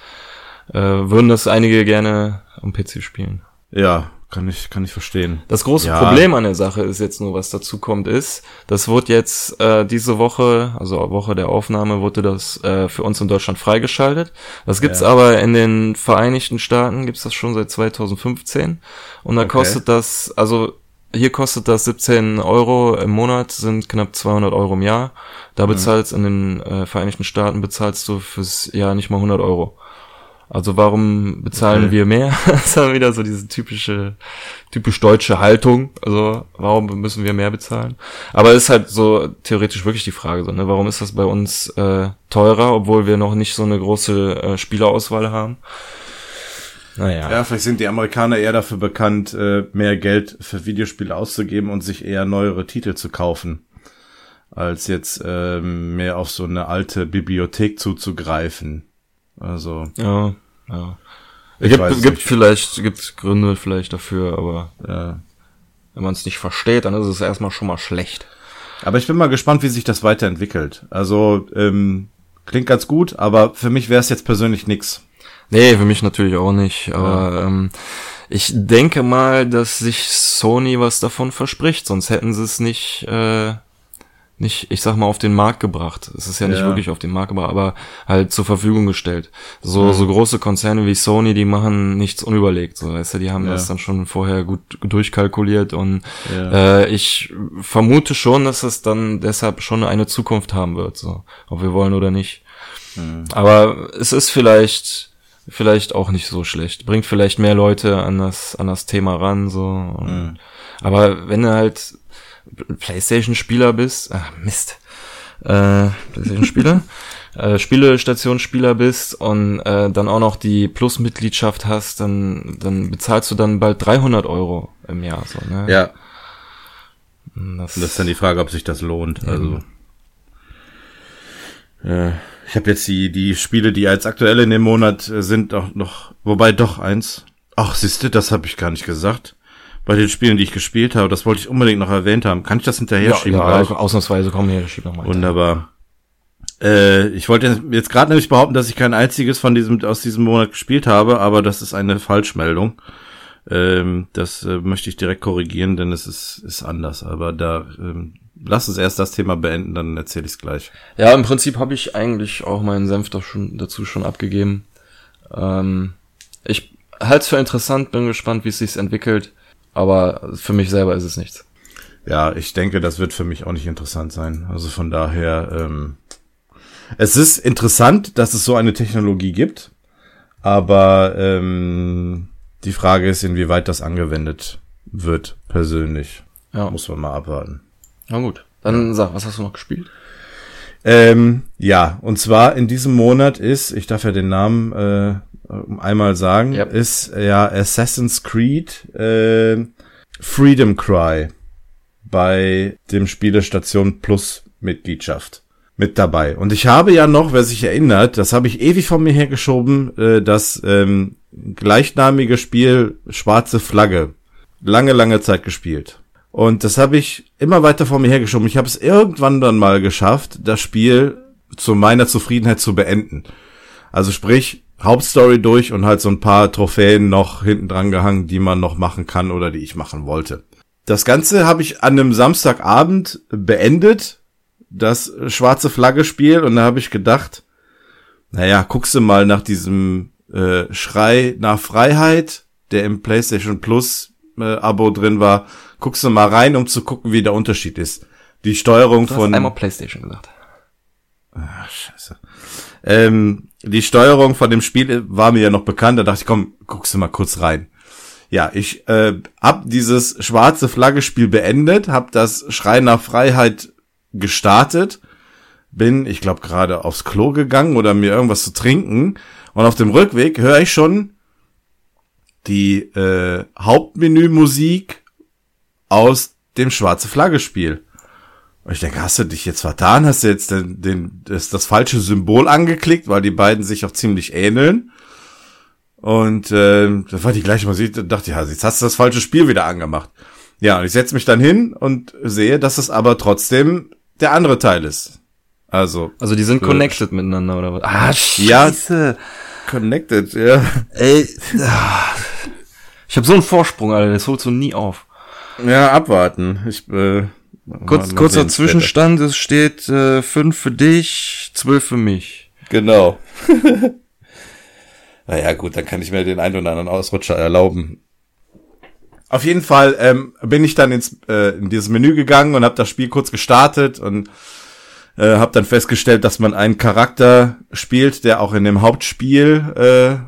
äh, würden das einige gerne am PC spielen. Ja, kann ich, kann ich verstehen. Das große Ja. Problem an der Sache ist jetzt nur, was dazu kommt, ist, das wird jetzt äh, diese Woche, also Woche der Aufnahme, wurde das äh, für uns in Deutschland freigeschaltet. Das gibt's Ja. aber in den Vereinigten Staaten, gibt's das schon seit 2015. Und da Okay. kostet das, also hier kostet das 17 Euro im Monat, sind knapp 200 Euro im Jahr. Da bezahlst in den äh, Vereinigten Staaten bezahlst du fürs Jahr nicht mal 100 Euro. Also warum bezahlen Okay. wir mehr? das ist dann wieder so diese typische, typisch deutsche Haltung. Also warum müssen wir mehr bezahlen? Aber es ist halt so theoretisch wirklich die Frage so, ne? Warum ist das bei uns äh, teurer, obwohl wir noch nicht so eine große äh, Spielerauswahl haben? Naja. Ja, vielleicht sind die Amerikaner eher dafür bekannt, äh, mehr Geld für Videospiele auszugeben und sich eher neuere Titel zu kaufen, als jetzt ähm, mehr auf so eine alte Bibliothek zuzugreifen. Also, Ja, ja. Gibt es gibt nicht. vielleicht gibt Gründe vielleicht dafür, aber ja. wenn man es nicht versteht, dann ist es erstmal schon mal schlecht. Aber ich bin mal gespannt, wie sich das weiterentwickelt. Also, ähm, klingt ganz gut, aber für mich wäre es jetzt persönlich nix. Nee, für mich natürlich auch nicht. Aber ähm, ich denke mal, dass sich Sony was davon verspricht, sonst hätten sie es nicht, äh, nicht, ich sag mal, auf den Markt gebracht. Es ist ja nicht Ja. wirklich auf den Markt gebracht, aber halt zur Verfügung gestellt. So, so große Konzerne wie Sony, die machen nichts unüberlegt. So, weißt du, die haben Ja. das dann schon vorher gut durchkalkuliert und äh, ich vermute schon, dass es dann deshalb schon eine Zukunft haben wird, so, ob wir wollen oder nicht. Aber es ist vielleicht, vielleicht auch nicht so schlecht. Bringt vielleicht mehr Leute an das, an das Thema ran, so. Und, Aber wenn du halt Playstation-Spieler bist, ach Mist, äh, Playstation-Spieler, äh, Spielestationsspieler bist und äh, dann auch noch die Plus-Mitgliedschaft hast, dann, dann bezahlst du dann bald 300 Euro im Jahr, so, ne? Ja, Das, das ist dann die Frage, ob sich das lohnt. Also, äh, ich habe jetzt die die Spiele, die als aktuell in dem Monat äh, sind, auch noch, wobei doch eins. Ach, siehste, das habe ich gar nicht gesagt. Bei den Spielen, die ich gespielt habe, das wollte ich unbedingt noch erwähnt haben. Kann ich das hinterher ja, schieben? ja, gleich? ausnahmsweise komm hier, schieb nochmal. Wunderbar. Äh, ich wollte jetzt gerade nämlich behaupten, dass ich kein einziges von diesem aus diesem Monat gespielt habe, aber das ist eine Falschmeldung. Ähm, das äh, möchte ich direkt korrigieren, denn es ist, ist anders. Aber da ähm, lass uns erst das Thema beenden, dann erzähle ich es gleich. Ja, im Prinzip habe ich eigentlich auch meinen Senf doch schon, dazu schon abgegeben. Ähm, ich halte es für interessant, bin gespannt, wie es sich entwickelt, aber für mich selber ist es nichts. Ja, ich denke, das wird für mich auch nicht interessant sein. Also von daher, ähm, es ist interessant, dass es so eine Technologie gibt, aber ähm, die Frage ist, inwieweit das angewendet wird, persönlich. Ja, Muss man mal abwarten. na gut. Dann sag, was hast du noch gespielt? Ähm, ja, und zwar in diesem Monat ist, ich darf ja den Namen äh, einmal sagen, Ja. ist ja Assassin's Creed äh, Freedom Cry bei dem Spielestation Plus Mitgliedschaft mit dabei. Und ich habe ja noch, wer sich erinnert, das habe ich ewig von mir hergeschoben, äh, das ähm, gleichnamige Spiel Schwarze Flagge. Lange, lange Zeit gespielt. Und das habe ich immer weiter vor mir hergeschoben. Ich habe es irgendwann dann mal geschafft, das Spiel zu meiner Zufriedenheit zu beenden. Also sprich, Hauptstory durch und halt so ein paar Trophäen noch hinten dran gehangen, die man noch machen kann oder die ich machen wollte. Das Ganze habe ich an einem Samstagabend beendet, das schwarze Flagge Spiel und da habe ich gedacht, naja, guckst du mal nach diesem äh, Schrei nach Freiheit, der im PlayStation Plus äh, Abo drin war, guckst du mal rein, um zu gucken, wie der Unterschied ist. Die Steuerung Du von hast einmal Playstation gesagt. Ach, scheiße. Ähm, die Steuerung von dem Spiel war mir ja noch bekannt, da dachte ich, komm, guckst du mal kurz rein. Ja, ich äh, hab dieses schwarze Flagge-Spiel beendet, hab das Schrei nach Freiheit gestartet, bin, ich glaube, gerade aufs Klo gegangen oder mir irgendwas zu trinken. Und auf dem Rückweg höre ich schon die äh, Hauptmenümusik aus dem Schwarze Flagge-Spiel. Und ich denke, hast du dich jetzt vertan? Hast du jetzt den, den, das, das falsche Symbol angeklickt, weil die beiden sich auch ziemlich ähneln? Und äh, das war die gleiche Musik. Da dachte ich, ja, jetzt hast du das falsche Spiel wieder angemacht. Ja, und ich setze mich dann hin und sehe, dass es aber trotzdem der andere Teil ist. Also. Also die sind connected miteinander, oder was? Ah, scheiße. Ja, connected, ja. Ey. Ich habe so einen Vorsprung, Alter, das holst du nie auf. Ja, abwarten. Ich, äh, Kurz, kurzer Zwischenstand, es steht äh, 5 für dich, 12 für mich. Genau. naja, gut, dann kann ich mir den einen oder anderen Ausrutscher erlauben. Auf jeden Fall ähm, bin ich dann ins, äh, in dieses Menü gegangen und habe das Spiel kurz gestartet und äh, habe dann festgestellt, dass man einen Charakter spielt, der auch in dem Hauptspiel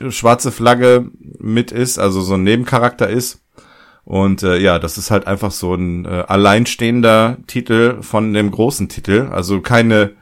äh, schwarze Flagge mit ist, also so ein Nebencharakter ist. Und äh, ja, das ist halt einfach so ein äh, alleinstehender Titel von dem großen Titel. Also keine,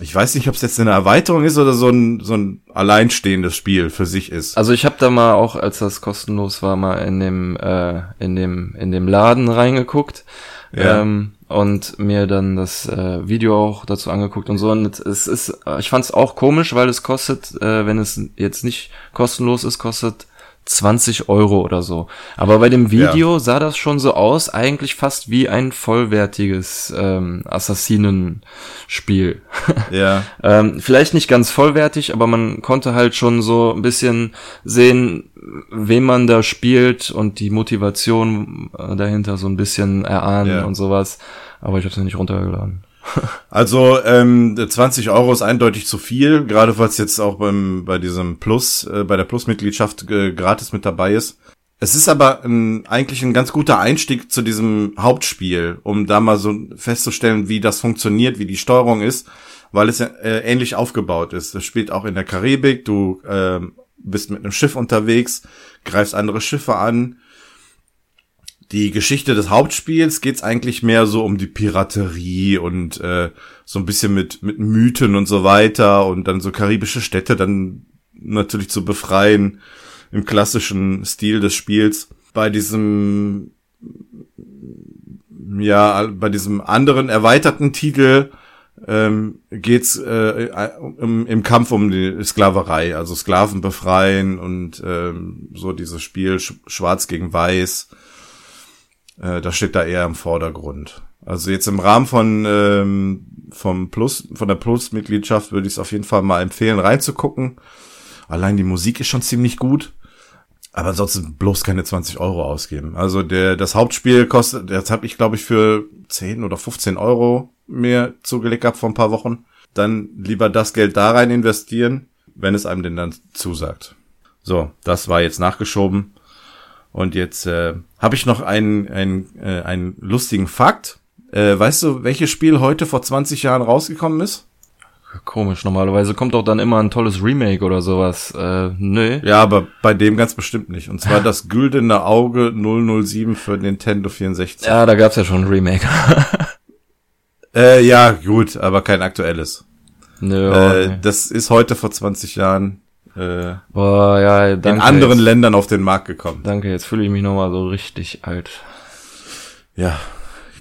ich weiß nicht, ob es jetzt eine Erweiterung ist oder so ein, so ein alleinstehendes Spiel für sich ist. Also ich habe da mal auch, als das kostenlos war, mal in dem, äh, in dem, in dem Laden reingeguckt. Ja. Ähm, und mir dann das äh, Video auch dazu angeguckt und so. Und es ist, ich fand es auch komisch, weil es kostet, äh, wenn es jetzt nicht kostenlos ist, kostet 20 Euro oder so. Aber bei dem Video ja. sah das schon so aus, eigentlich fast wie ein vollwertiges ähm, Assassinenspiel. Ja. ähm, vielleicht nicht ganz vollwertig, aber man konnte halt schon so ein bisschen sehen, wem man da spielt und die Motivation äh, dahinter so ein bisschen erahnen ja. und sowas. Aber ich habe es ja nicht runtergeladen. Also ähm, 20 Euro ist eindeutig zu viel, gerade weil es jetzt auch beim bei diesem Plus, äh, bei der Plus-Mitgliedschaft äh, gratis mit dabei ist. Es ist aber ein, eigentlich ein ganz guter Einstieg zu diesem Hauptspiel, um da mal so festzustellen, wie das funktioniert, wie die Steuerung ist, weil es äh, ähnlich aufgebaut ist. Es spielt auch in der Karibik, du äh, bist mit einem Schiff unterwegs, greifst andere Schiffe an, die Geschichte des Hauptspiels geht's eigentlich mehr so um die Piraterie und äh, so ein bisschen mit mit Mythen und so weiter und dann so karibische Städte dann natürlich zu befreien im klassischen Stil des Spiels. Bei diesem ja bei diesem anderen erweiterten Titel ähm, geht's äh, im, im Kampf um die Sklaverei, also Sklaven befreien und ähm, so dieses Spiel Schwarz gegen Weiß äh, das steht da eher im Vordergrund. Also jetzt im Rahmen von ähm, vom Plus von der Plus-Mitgliedschaft würde ich es auf jeden Fall mal empfehlen, reinzugucken. Allein die Musik ist schon ziemlich gut. Aber ansonsten bloß keine 20 Euro ausgeben. Also der, das Hauptspiel kostet, das habe ich glaube ich für 10 oder 15 Euro mir zugelegt gehabt vor ein paar Wochen. Dann lieber das Geld da rein investieren, wenn es einem denn dann zusagt. So, das war jetzt nachgeschoben. Und jetzt äh, habe ich noch einen, einen, äh, einen lustigen Fakt. Äh, weißt du, welches Spiel heute vor 20 Jahren rausgekommen ist? Komisch, normalerweise kommt doch dann immer ein tolles Remake oder sowas. Äh, nö. Ja, aber bei dem ganz bestimmt nicht. Und zwar das Güldene Auge 007 für Nintendo 64. Ja, da gab's ja schon ein Remake. äh, ja, gut, aber kein aktuelles. Nö. Äh, das ist heute vor 20 Jahren äh, Boah, ja, danke, in anderen jetzt, Ländern auf den Markt gekommen. Danke, jetzt fühle ich mich nochmal so richtig alt. Ja,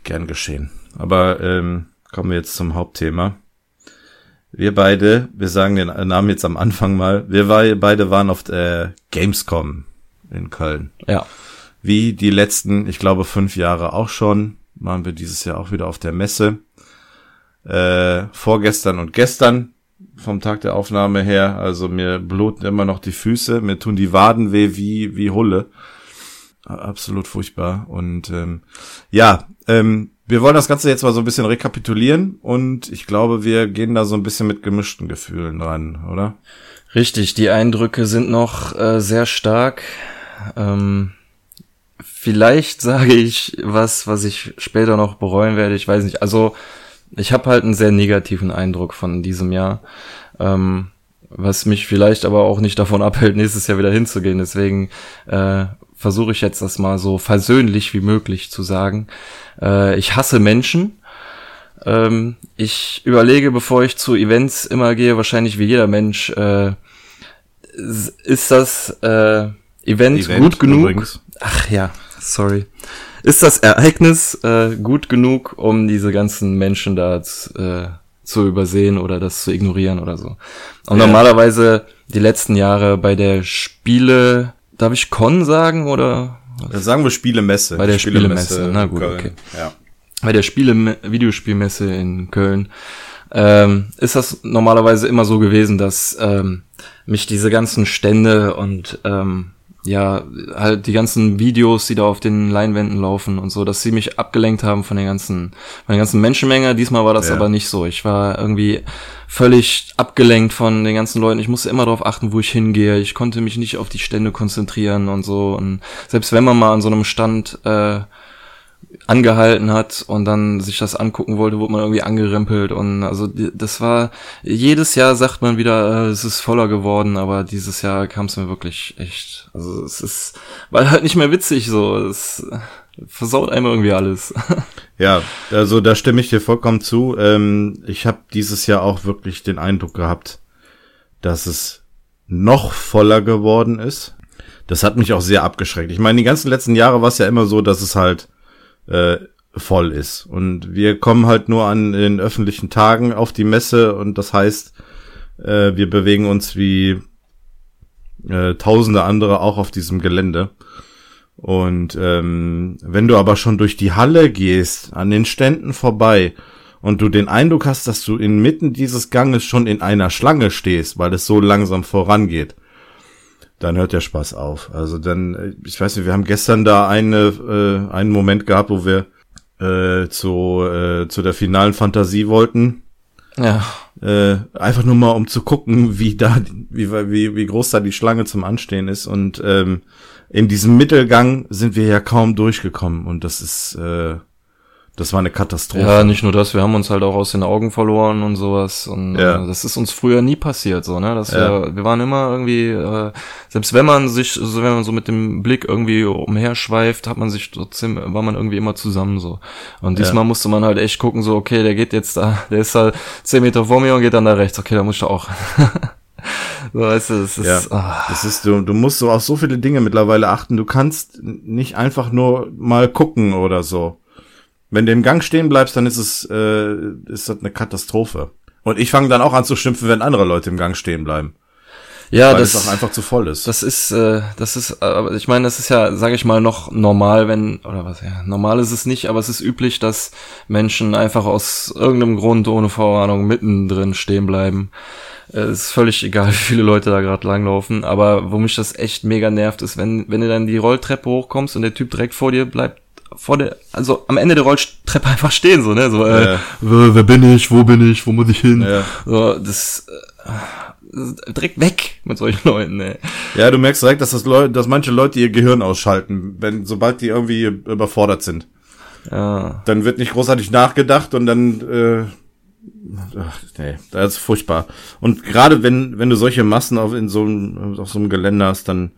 gern geschehen. Aber ähm, kommen wir jetzt zum Hauptthema. Wir beide, wir sagen den Namen jetzt am Anfang mal, wir beide waren auf der Gamescom in Köln. Ja. Wie die letzten, ich glaube, fünf Jahre auch schon, waren wir dieses Jahr auch wieder auf der Messe. Äh, vorgestern und gestern vom Tag der Aufnahme her. Also mir bluten immer noch die Füße, mir tun die Waden weh wie, wie Hulle. Absolut furchtbar. Und ähm, ja, ähm, wir wollen das Ganze jetzt mal so ein bisschen rekapitulieren und ich glaube, wir gehen da so ein bisschen mit gemischten Gefühlen dran, oder? Richtig, die Eindrücke sind noch äh, sehr stark. Ähm, vielleicht sage ich was, was ich später noch bereuen werde. Ich weiß nicht. Also ich habe halt einen sehr negativen Eindruck von diesem Jahr, ähm, was mich vielleicht aber auch nicht davon abhält, nächstes Jahr wieder hinzugehen. Deswegen äh, versuche ich jetzt das mal so versöhnlich wie möglich zu sagen. Äh, ich hasse Menschen. Ähm, ich überlege, bevor ich zu Events immer gehe, wahrscheinlich wie jeder Mensch, äh, ist das äh, Event, Event gut genug? Übrigens. Ach ja, sorry. Ist das Ereignis äh, gut genug, um diese ganzen Menschen da äh, zu übersehen oder das zu ignorieren oder so? Und ja. normalerweise die letzten Jahre bei der Spiele, darf ich Con sagen oder? Sagen wir Spielemesse. Bei der Spielemesse, Spielemesse na gut, Köln. okay. Ja. Bei der Spiele Videospielmesse in Köln ähm, ist das normalerweise immer so gewesen, dass ähm, mich diese ganzen Stände und ähm, ja, halt die ganzen Videos, die da auf den Leinwänden laufen und so, dass sie mich abgelenkt haben von der ganzen, von der ganzen Menschenmenge. Diesmal war das ja. aber nicht so. Ich war irgendwie völlig abgelenkt von den ganzen Leuten. Ich musste immer darauf achten, wo ich hingehe. Ich konnte mich nicht auf die Stände konzentrieren und so. Und selbst wenn man mal an so einem Stand äh, angehalten hat und dann sich das angucken wollte, wurde man irgendwie angerempelt und also das war jedes Jahr sagt man wieder, äh, es ist voller geworden, aber dieses Jahr kam es mir wirklich echt, also es ist weil halt nicht mehr witzig so, es versaut einem irgendwie alles. Ja, also da stimme ich dir vollkommen zu. Ähm, ich habe dieses Jahr auch wirklich den Eindruck gehabt, dass es noch voller geworden ist. Das hat mich auch sehr abgeschreckt. Ich meine, die ganzen letzten Jahre war es ja immer so, dass es halt äh, voll ist. Und wir kommen halt nur an den öffentlichen Tagen auf die Messe und das heißt, äh, wir bewegen uns wie äh, tausende andere auch auf diesem Gelände. Und ähm, wenn du aber schon durch die Halle gehst, an den Ständen vorbei und du den Eindruck hast, dass du inmitten dieses Ganges schon in einer Schlange stehst, weil es so langsam vorangeht, dann hört der Spaß auf. Also dann, äh, ich weiß nicht, wir haben gestern da eine, äh, einen Moment gehabt, wo wir äh, zu, äh, zu der finalen Fantasie wollten. Ja. Äh, einfach nur mal, um zu gucken, wie da, wie, wie, wie groß da die Schlange zum Anstehen ist. Und ähm, in diesem Mittelgang sind wir ja kaum durchgekommen. Und das ist, äh, das war eine Katastrophe. Ja, nicht nur das, wir haben uns halt auch aus den Augen verloren und sowas. Und ja. äh, das ist uns früher nie passiert, so, ne? Dass ja. wir, wir waren immer irgendwie, äh, selbst wenn man sich, so wenn man so mit dem Blick irgendwie umherschweift, hat man sich trotzdem, war man irgendwie immer zusammen so. Und diesmal ja. musste man halt echt gucken, so, okay, der geht jetzt da, der ist halt zehn Meter vor mir und geht dann da rechts, okay, da muss ich da auch. so, weißt du, das ist, ja. ah. das ist du, du musst so auf so viele Dinge mittlerweile achten. Du kannst nicht einfach nur mal gucken oder so. Wenn du im Gang stehen bleibst, dann ist es äh, ist das eine Katastrophe. Und ich fange dann auch an zu schimpfen, wenn andere Leute im Gang stehen bleiben. Ja, weil das es auch einfach zu voll ist. Das ist, äh, das ist, aber ich meine, das ist ja, sage ich mal, noch normal, wenn oder was? Ja, normal ist es nicht, aber es ist üblich, dass Menschen einfach aus irgendeinem Grund ohne Vorwarnung mittendrin stehen bleiben. Es ist völlig egal, wie viele Leute da gerade langlaufen. Aber wo mich das echt mega nervt, ist, wenn wenn du dann die Rolltreppe hochkommst und der Typ direkt vor dir bleibt vor der, also am Ende der Rolltreppe einfach stehen, so, ne? So, äh, ja. wer, wer, bin ich, wo bin ich, wo muss ich hin? Ja. So, das, äh, direkt weg mit solchen Leuten, ne? Ja, du merkst direkt, dass das Leute, dass manche Leute ihr Gehirn ausschalten, wenn, sobald die irgendwie überfordert sind. Ja. Dann wird nicht großartig nachgedacht und dann, äh, Ach, nee, das ist furchtbar. Und gerade wenn, wenn du solche Massen auf, in so einem, auf so einem Gelände hast, dann,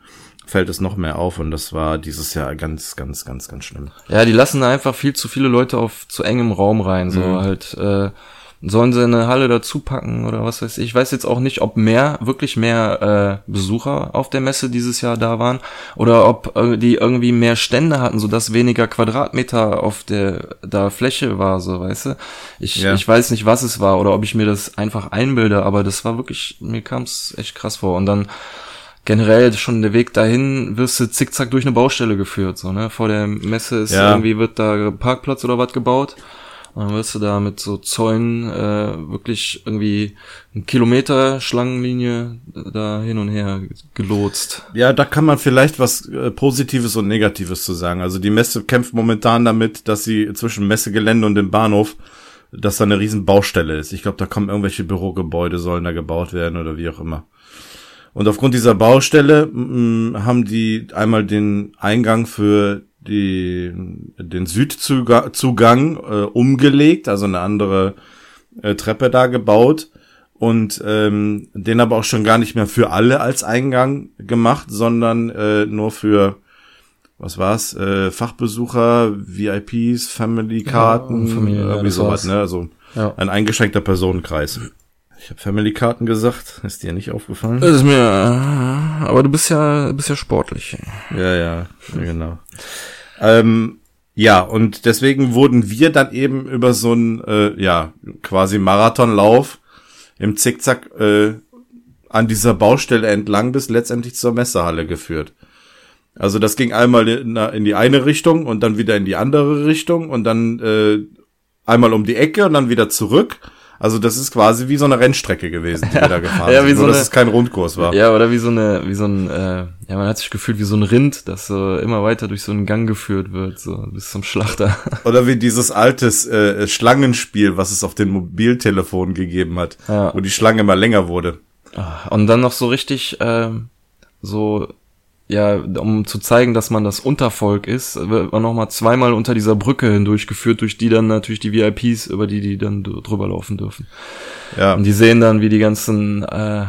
fällt es noch mehr auf und das war dieses Jahr ganz, ganz, ganz, ganz schlimm. Ja, die lassen einfach viel zu viele Leute auf zu engem Raum rein, so mhm. halt, äh, sollen sie eine Halle dazu packen oder was weiß ich. Ich weiß jetzt auch nicht, ob mehr, wirklich mehr äh, Besucher auf der Messe dieses Jahr da waren oder ob äh, die irgendwie mehr Stände hatten, so dass weniger Quadratmeter auf der da Fläche war, so weißt du. Ich, ja. ich weiß nicht, was es war oder ob ich mir das einfach einbilde, aber das war wirklich, mir kam es echt krass vor. Und dann generell schon der Weg dahin wirst du zickzack durch eine Baustelle geführt, so, ne? Vor der Messe ist ja. irgendwie wird da Parkplatz oder was gebaut. Und dann wirst du da mit so Zäunen äh, wirklich irgendwie ein Kilometer Schlangenlinie da hin und her gelotst. Ja, da kann man vielleicht was äh, Positives und Negatives zu sagen. Also die Messe kämpft momentan damit, dass sie zwischen Messegelände und dem Bahnhof, dass da eine riesen Baustelle ist. Ich glaube, da kommen irgendwelche Bürogebäude, sollen da gebaut werden oder wie auch immer. Und aufgrund dieser Baustelle mh, haben die einmal den Eingang für die, den Südzugang äh, umgelegt, also eine andere äh, Treppe da gebaut und ähm, den aber auch schon gar nicht mehr für alle als Eingang gemacht, sondern äh, nur für was war's, äh, Fachbesucher, VIPs, Family-Karten, ja, irgendwie sowas, ne? Also Ja. Ein eingeschränkter Personenkreis. Ich habe Family-Karten gesagt. Ist dir nicht aufgefallen? Das ist mir. Aber du bist ja, bist ja sportlich. Ja, ja, genau. ähm, ja, und deswegen wurden wir dann eben über so einen, äh, ja, quasi Marathonlauf im Zickzack äh, an dieser Baustelle entlang bis letztendlich zur Messehalle geführt. Also das ging einmal in, in die eine Richtung und dann wieder in die andere Richtung und dann äh, einmal um die Ecke und dann wieder zurück. Also das ist quasi wie so eine Rennstrecke gewesen, die wir da gefahren ja, sind. Wie so Nur, eine, dass es kein Rundkurs war. Ja, oder wie so eine, wie so ein, äh, ja, man hat sich gefühlt wie so ein Rind, das so immer weiter durch so einen Gang geführt wird, so bis zum Schlachter. Oder wie dieses altes äh, Schlangenspiel, was es auf den Mobiltelefonen gegeben hat, ja. wo die Schlange immer länger wurde. Ah, und dann noch so richtig, äh, so ja, um zu zeigen, dass man das Untervolk ist, wird man nochmal zweimal unter dieser Brücke hindurchgeführt, durch die dann natürlich die VIPs, über die die dann drüber laufen dürfen. Ja. Und die sehen dann, wie die ganzen äh,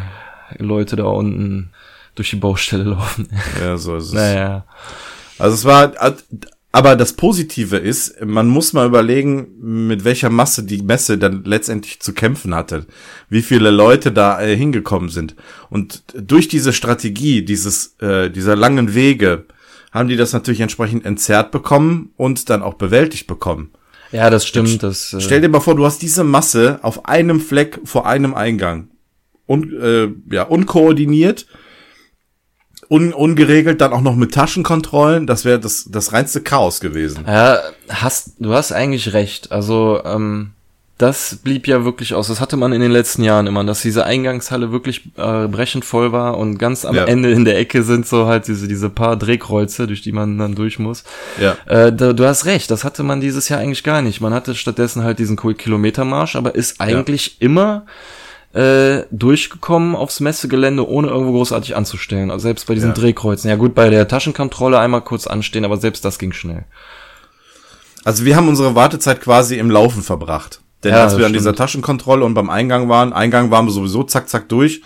Leute da unten durch die Baustelle laufen. Ja, so ist es. Naja. Also es war, aber das Positive ist, man muss mal überlegen, mit welcher Masse die Messe dann letztendlich zu kämpfen hatte. Wie viele Leute da äh, hingekommen sind. Und durch diese Strategie, dieses, äh, dieser langen Wege, haben die das natürlich entsprechend entzerrt bekommen und dann auch bewältigt bekommen. Ja, das stimmt. Das, äh stell dir mal vor, du hast diese Masse auf einem Fleck vor einem Eingang. Und, äh, ja, unkoordiniert un ungeregelt, dann auch noch mit Taschenkontrollen, das wäre das, das reinste Chaos gewesen. Ja, hast, du hast eigentlich recht. Also, ähm, das blieb ja wirklich aus. Das hatte man in den letzten Jahren immer, dass diese Eingangshalle wirklich äh, brechend voll war und ganz am ja. Ende in der Ecke sind so halt diese, diese paar Drehkreuze, durch die man dann durch muss. Ja. Äh, da, du hast recht, das hatte man dieses Jahr eigentlich gar nicht. Man hatte stattdessen halt diesen Kilometermarsch, aber ist eigentlich ja. immer äh, durchgekommen aufs Messegelände, ohne irgendwo großartig anzustellen. Also selbst bei diesen ja. Drehkreuzen. Ja gut, bei der Taschenkontrolle einmal kurz anstehen, aber selbst das ging schnell. Also wir haben unsere Wartezeit quasi im Laufen verbracht. Denn ja, als wir an dieser Taschenkontrolle und beim Eingang waren, Eingang waren wir sowieso zack, zack durch.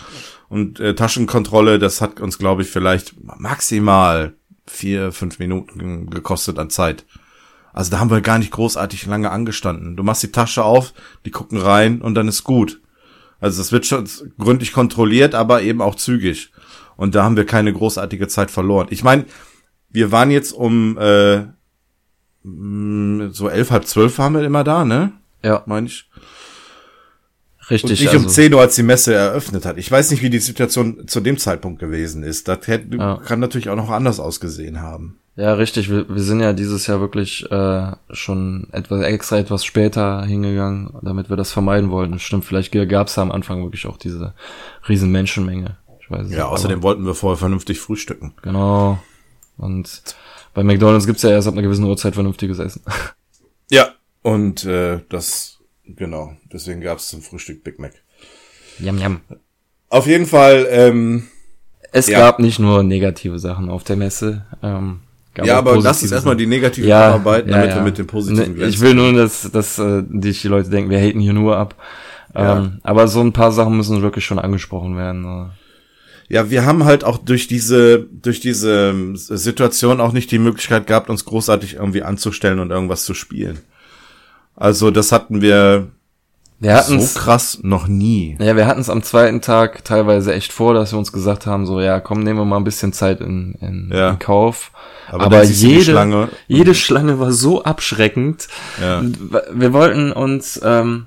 Und äh, Taschenkontrolle, das hat uns, glaube ich, vielleicht maximal vier, fünf Minuten gekostet an Zeit. Also da haben wir gar nicht großartig lange angestanden. Du machst die Tasche auf, die gucken rein und dann ist gut. Also das wird schon gründlich kontrolliert, aber eben auch zügig. Und da haben wir keine großartige Zeit verloren. Ich meine, wir waren jetzt um äh, mm, so elf, halb zwölf waren wir immer da, ne? Ja. Meine ich. Richtig. Und nicht also, um 10 Uhr, als die Messe eröffnet hat. Ich weiß nicht, wie die Situation zu dem Zeitpunkt gewesen ist. Das hätte, ja. kann natürlich auch noch anders ausgesehen haben. Ja, richtig. Wir, wir sind ja dieses Jahr wirklich äh, schon etwas extra etwas später hingegangen, damit wir das vermeiden wollten. Stimmt, vielleicht gab es am Anfang wirklich auch diese riesen Menschenmenge. Ich weiß ja, außerdem aber, wollten wir vorher vernünftig frühstücken. Genau. Und bei McDonald's gibt's ja erst ab einer gewissen Uhrzeit vernünftiges Essen. Ja, und äh, das, genau, deswegen gab's zum Frühstück Big Mac. Yum, yum. Auf jeden Fall, ähm, es ja. gab nicht nur negative Sachen auf der Messe. Ähm, ja, aber lass uns erstmal die negativen ja, abarbeiten, damit ja, ja. wir mit dem positiven glänzen. Ich will nur, dass, dass äh, die Leute denken, wir haten hier nur ab. Ähm, aber so ein paar Sachen müssen wirklich schon angesprochen werden. Ne? Ja, wir haben halt auch durch diese, durch diese ähm, Situation auch nicht die Möglichkeit gehabt, uns großartig irgendwie anzustellen und irgendwas zu spielen. Also das hatten wir wir hatten so krass noch nie. Ja, wir hatten es am zweiten Tag teilweise echt vor, dass wir uns gesagt haben, so ja, komm, nehmen wir mal ein bisschen Zeit in, in, ja. in Kauf. Aber, Aber jede Schlange. jede Schlange war so abschreckend. Ja. Wir wollten uns ähm,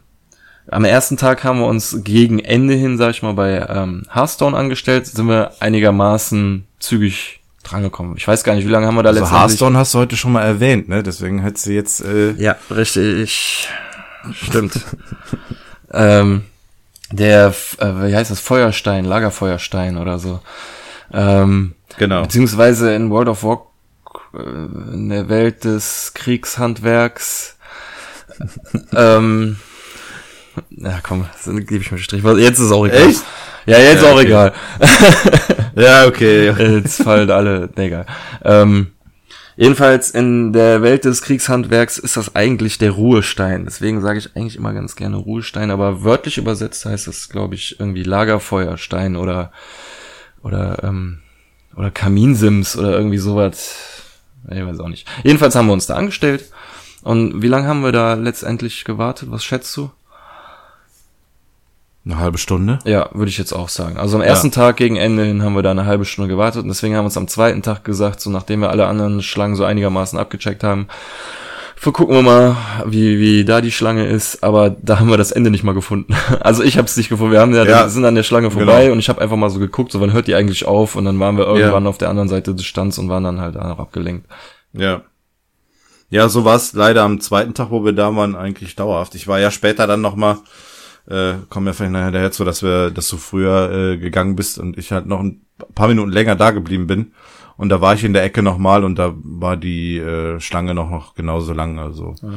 am ersten Tag haben wir uns gegen Ende hin, sag ich mal, bei ähm, Hearthstone angestellt, sind wir einigermaßen zügig drangekommen. Ich weiß gar nicht, wie lange haben wir da also letztendlich... Hearthstone hast du heute schon mal erwähnt, ne? Deswegen hättest du jetzt... Äh ja, richtig. Stimmt. ähm, der, äh, wie heißt das, Feuerstein, Lagerfeuerstein oder so. Ähm, genau. Beziehungsweise in World of Warcraft, äh, in der Welt des Kriegshandwerks. ähm, ja, komm, gebe ich mir einen Strich. Jetzt ist auch egal. Echt? Ja, jetzt ja, auch okay. egal. ja, okay. Jetzt fallen alle, nee, egal. Ähm, Jedenfalls in der Welt des Kriegshandwerks ist das eigentlich der Ruhestein. Deswegen sage ich eigentlich immer ganz gerne Ruhestein, aber wörtlich übersetzt heißt es, glaube ich, irgendwie Lagerfeuerstein oder oder ähm, oder Kaminsims oder irgendwie sowas. Ich weiß auch nicht. Jedenfalls haben wir uns da angestellt. Und wie lange haben wir da letztendlich gewartet? Was schätzt du? Eine halbe Stunde? Ja, würde ich jetzt auch sagen. Also am ersten ja. Tag gegen Ende hin haben wir da eine halbe Stunde gewartet und deswegen haben wir uns am zweiten Tag gesagt, so nachdem wir alle anderen Schlangen so einigermaßen abgecheckt haben, gucken wir mal, wie, wie da die Schlange ist, aber da haben wir das Ende nicht mal gefunden. Also ich habe es nicht gefunden. Wir haben ja, ja sind an der Schlange vorbei genau. und ich habe einfach mal so geguckt, so wann hört die eigentlich auf und dann waren wir irgendwann ja. auf der anderen Seite des Stands und waren dann halt auch abgelenkt. Ja. Ja, so war es leider am zweiten Tag, wo wir da waren, eigentlich dauerhaft. Ich war ja später dann noch mal äh, kommen ja vielleicht nachher dazu, dass wir, dass du früher äh, gegangen bist und ich halt noch ein paar Minuten länger da geblieben bin. Und da war ich in der Ecke nochmal und da war die äh, Schlange noch, noch genauso lang. Also ja.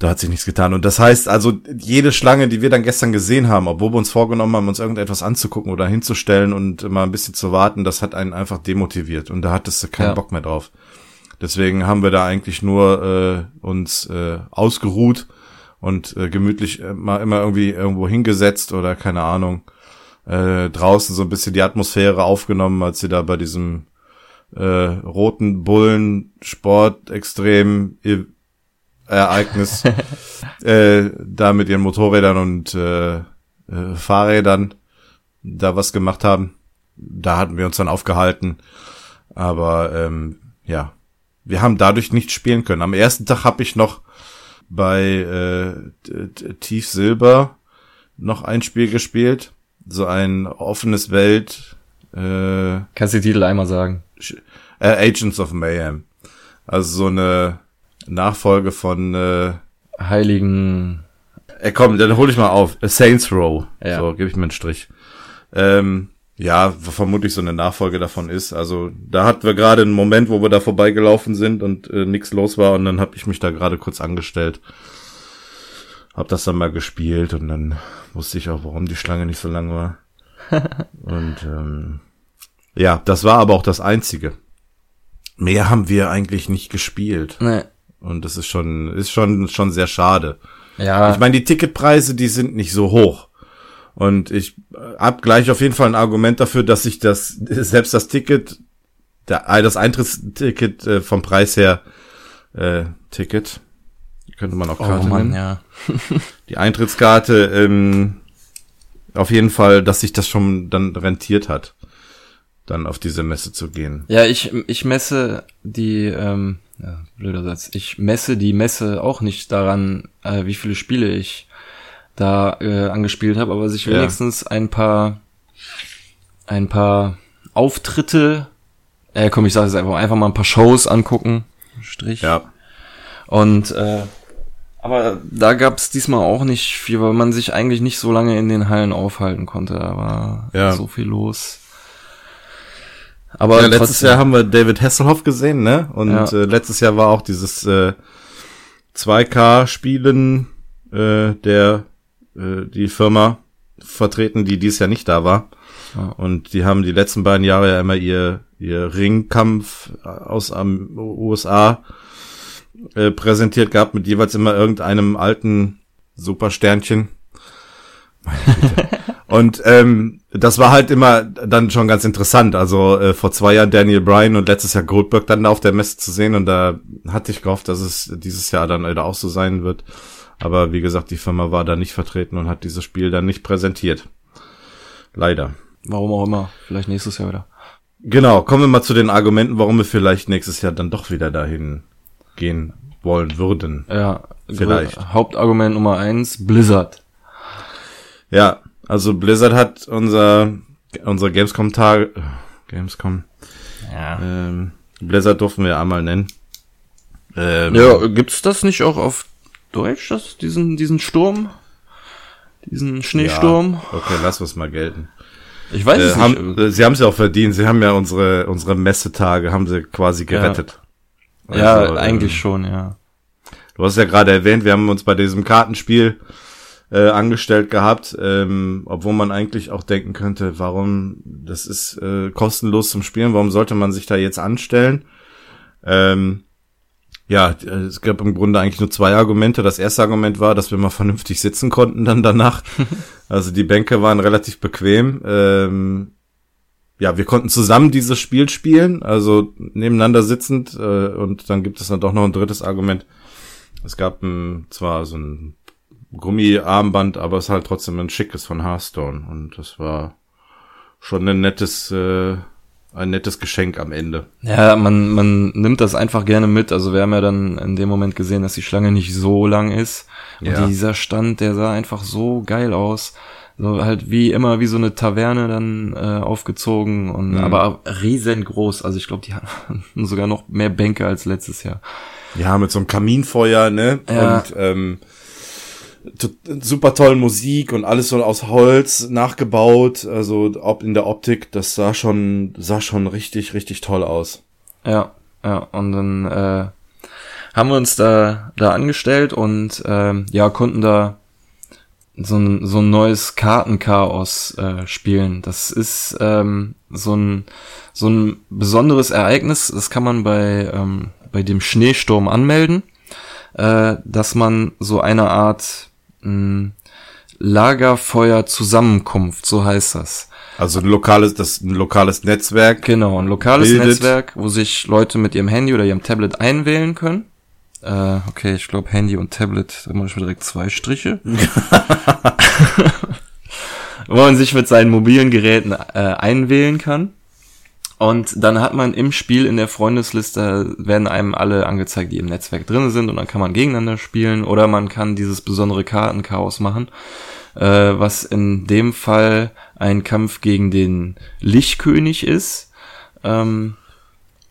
da hat sich nichts getan. Und das heißt also, jede Schlange, die wir dann gestern gesehen haben, obwohl wir uns vorgenommen haben, uns irgendetwas anzugucken oder hinzustellen und mal ein bisschen zu warten, das hat einen einfach demotiviert. Und da hattest du keinen ja. Bock mehr drauf. Deswegen haben wir da eigentlich nur äh, uns äh, ausgeruht und äh, gemütlich äh, mal immer irgendwie irgendwo hingesetzt oder keine Ahnung äh, draußen so ein bisschen die Atmosphäre aufgenommen, als sie da bei diesem äh, roten Bullen Sport extrem Ereignis äh, da mit ihren Motorrädern und äh, äh, Fahrrädern da was gemacht haben. Da hatten wir uns dann aufgehalten. Aber ähm, ja, wir haben dadurch nicht spielen können. Am ersten Tag habe ich noch bei äh, Tief Silber noch ein Spiel gespielt. So ein offenes Welt. Äh, Kannst du die Titel einmal sagen? Äh, Agents of Mayhem. Also so eine Nachfolge von äh, Heiligen. Äh, komm, dann hol ich mal auf. Saints Row. Ja. So, gebe ich mir einen Strich. Ähm, ja, vermutlich so eine Nachfolge davon ist. Also da hatten wir gerade einen Moment, wo wir da vorbeigelaufen sind und äh, nichts los war und dann habe ich mich da gerade kurz angestellt. Hab das dann mal gespielt und dann wusste ich auch, warum die Schlange nicht so lang war. und ähm, ja, das war aber auch das Einzige. Mehr haben wir eigentlich nicht gespielt. Nee. Und das ist schon, ist schon, schon sehr schade. Ja. Ich meine, die Ticketpreise, die sind nicht so hoch. Und ich hab gleich auf jeden Fall ein Argument dafür, dass ich das, selbst das Ticket, der, äh, das Eintrittsticket äh, vom Preis her, äh, Ticket, könnte man auch oh Karte oh Mann, nennen. Ja. Die Eintrittskarte, ähm, auf jeden Fall, dass sich das schon dann rentiert hat, dann auf diese Messe zu gehen. Ja, ich, ich messe die, ähm, ja, blöder Satz, ich messe die Messe auch nicht daran, äh, wie viele Spiele ich da äh, angespielt habe, aber sich wenigstens ja. ein paar ein paar Auftritte, äh, komm, ich sage es einfach, einfach mal ein paar Shows angucken. Strich. Ja. Und äh, aber da gab es diesmal auch nicht viel, weil man sich eigentlich nicht so lange in den Hallen aufhalten konnte. Da war ja. so viel los. Aber ja, letztes Jahr haben wir David Hasselhoff gesehen, ne? Und ja. äh, letztes Jahr war auch dieses äh, 2K-Spielen äh, der äh, die Firma vertreten, die dieses Jahr nicht da war. Und die haben die letzten beiden Jahre ja immer ihr, ihr Ringkampf aus am USA äh, präsentiert gehabt mit jeweils immer irgendeinem alten Supersternchen. und ähm, das war halt immer dann schon ganz interessant. Also äh, vor zwei Jahren Daniel Bryan und letztes Jahr Goldberg dann da auf der Messe zu sehen. Und da hatte ich gehofft, dass es dieses Jahr dann wieder auch so sein wird. Aber wie gesagt, die Firma war da nicht vertreten und hat dieses Spiel dann nicht präsentiert. Leider. Warum auch immer. Vielleicht nächstes Jahr wieder. Genau, kommen wir mal zu den Argumenten, warum wir vielleicht nächstes Jahr dann doch wieder dahin gehen wollen würden. Ja, vielleicht. Hauptargument Nummer eins, Blizzard. Ja, also Blizzard hat unser, unser Gamescom-Tag, Gamescom, ja. ähm, Blizzard durften wir einmal nennen. Ähm, ja, gibt's das nicht auch auf Deutsch, das, diesen, diesen Sturm? Diesen Schneesturm? Ja, okay, lass uns mal gelten. Ich weiß äh, es haben, nicht. Sie haben es ja auch verdient. Sie haben ja unsere, unsere Messetage, haben sie quasi gerettet. Ja, also, ja eigentlich ähm, schon, ja. Du hast ja gerade erwähnt, wir haben uns bei diesem Kartenspiel äh, angestellt gehabt, ähm, obwohl man eigentlich auch denken könnte, warum, das ist äh, kostenlos zum Spielen, warum sollte man sich da jetzt anstellen? Ähm, ja, es gab im Grunde eigentlich nur zwei Argumente. Das erste Argument war, dass wir mal vernünftig sitzen konnten dann danach. also die Bänke waren relativ bequem. Ähm, ja, wir konnten zusammen dieses Spiel spielen, also nebeneinander sitzend. Äh, und dann gibt es dann doch noch ein drittes Argument. Es gab ein, zwar so ein Gummiarmband, aber es ist halt trotzdem ein schickes von Hearthstone. Und das war schon ein nettes, äh, ein nettes Geschenk am Ende. Ja, man, man nimmt das einfach gerne mit. Also wir haben ja dann in dem Moment gesehen, dass die Schlange nicht so lang ist. Und Ja. dieser Stand, der sah einfach so geil aus. So halt wie immer wie so eine Taverne dann äh, aufgezogen und Mhm. aber riesengroß. Also ich glaube, die hatten sogar noch mehr Bänke als letztes Jahr. Ja, mit so einem Kaminfeuer, ne? Ja. Und ähm, super tolle Musik und alles so aus Holz nachgebaut. Also ob in der Optik, das sah schon, sah schon richtig, richtig toll aus. Ja, ja. Und dann äh, haben wir uns da da angestellt und ähm, ja konnten da so ein, so ein neues Kartenchaos äh, spielen. Das ist ähm, so ein so ein besonderes Ereignis. Das kann man bei ähm, bei dem Schneesturm anmelden, äh, dass man so eine Art mh, Lagerfeuer-Zusammenkunft, so heißt das. Also ein lokales, das ein lokales Netzwerk. Genau, ein lokales Bildet. Netzwerk, wo sich Leute mit ihrem Handy oder ihrem Tablet einwählen können. Äh, okay, ich glaube Handy und Tablet, da mache ich mir direkt zwei Striche. wo man sich mit seinen mobilen Geräten äh, einwählen kann. Und dann hat man im Spiel in der Freundesliste werden einem alle angezeigt, die im Netzwerk drin sind und dann kann man gegeneinander spielen oder man kann dieses besondere Kartenchaos machen, äh, was in dem Fall ein Kampf gegen den Lichtkönig ist. Ähm,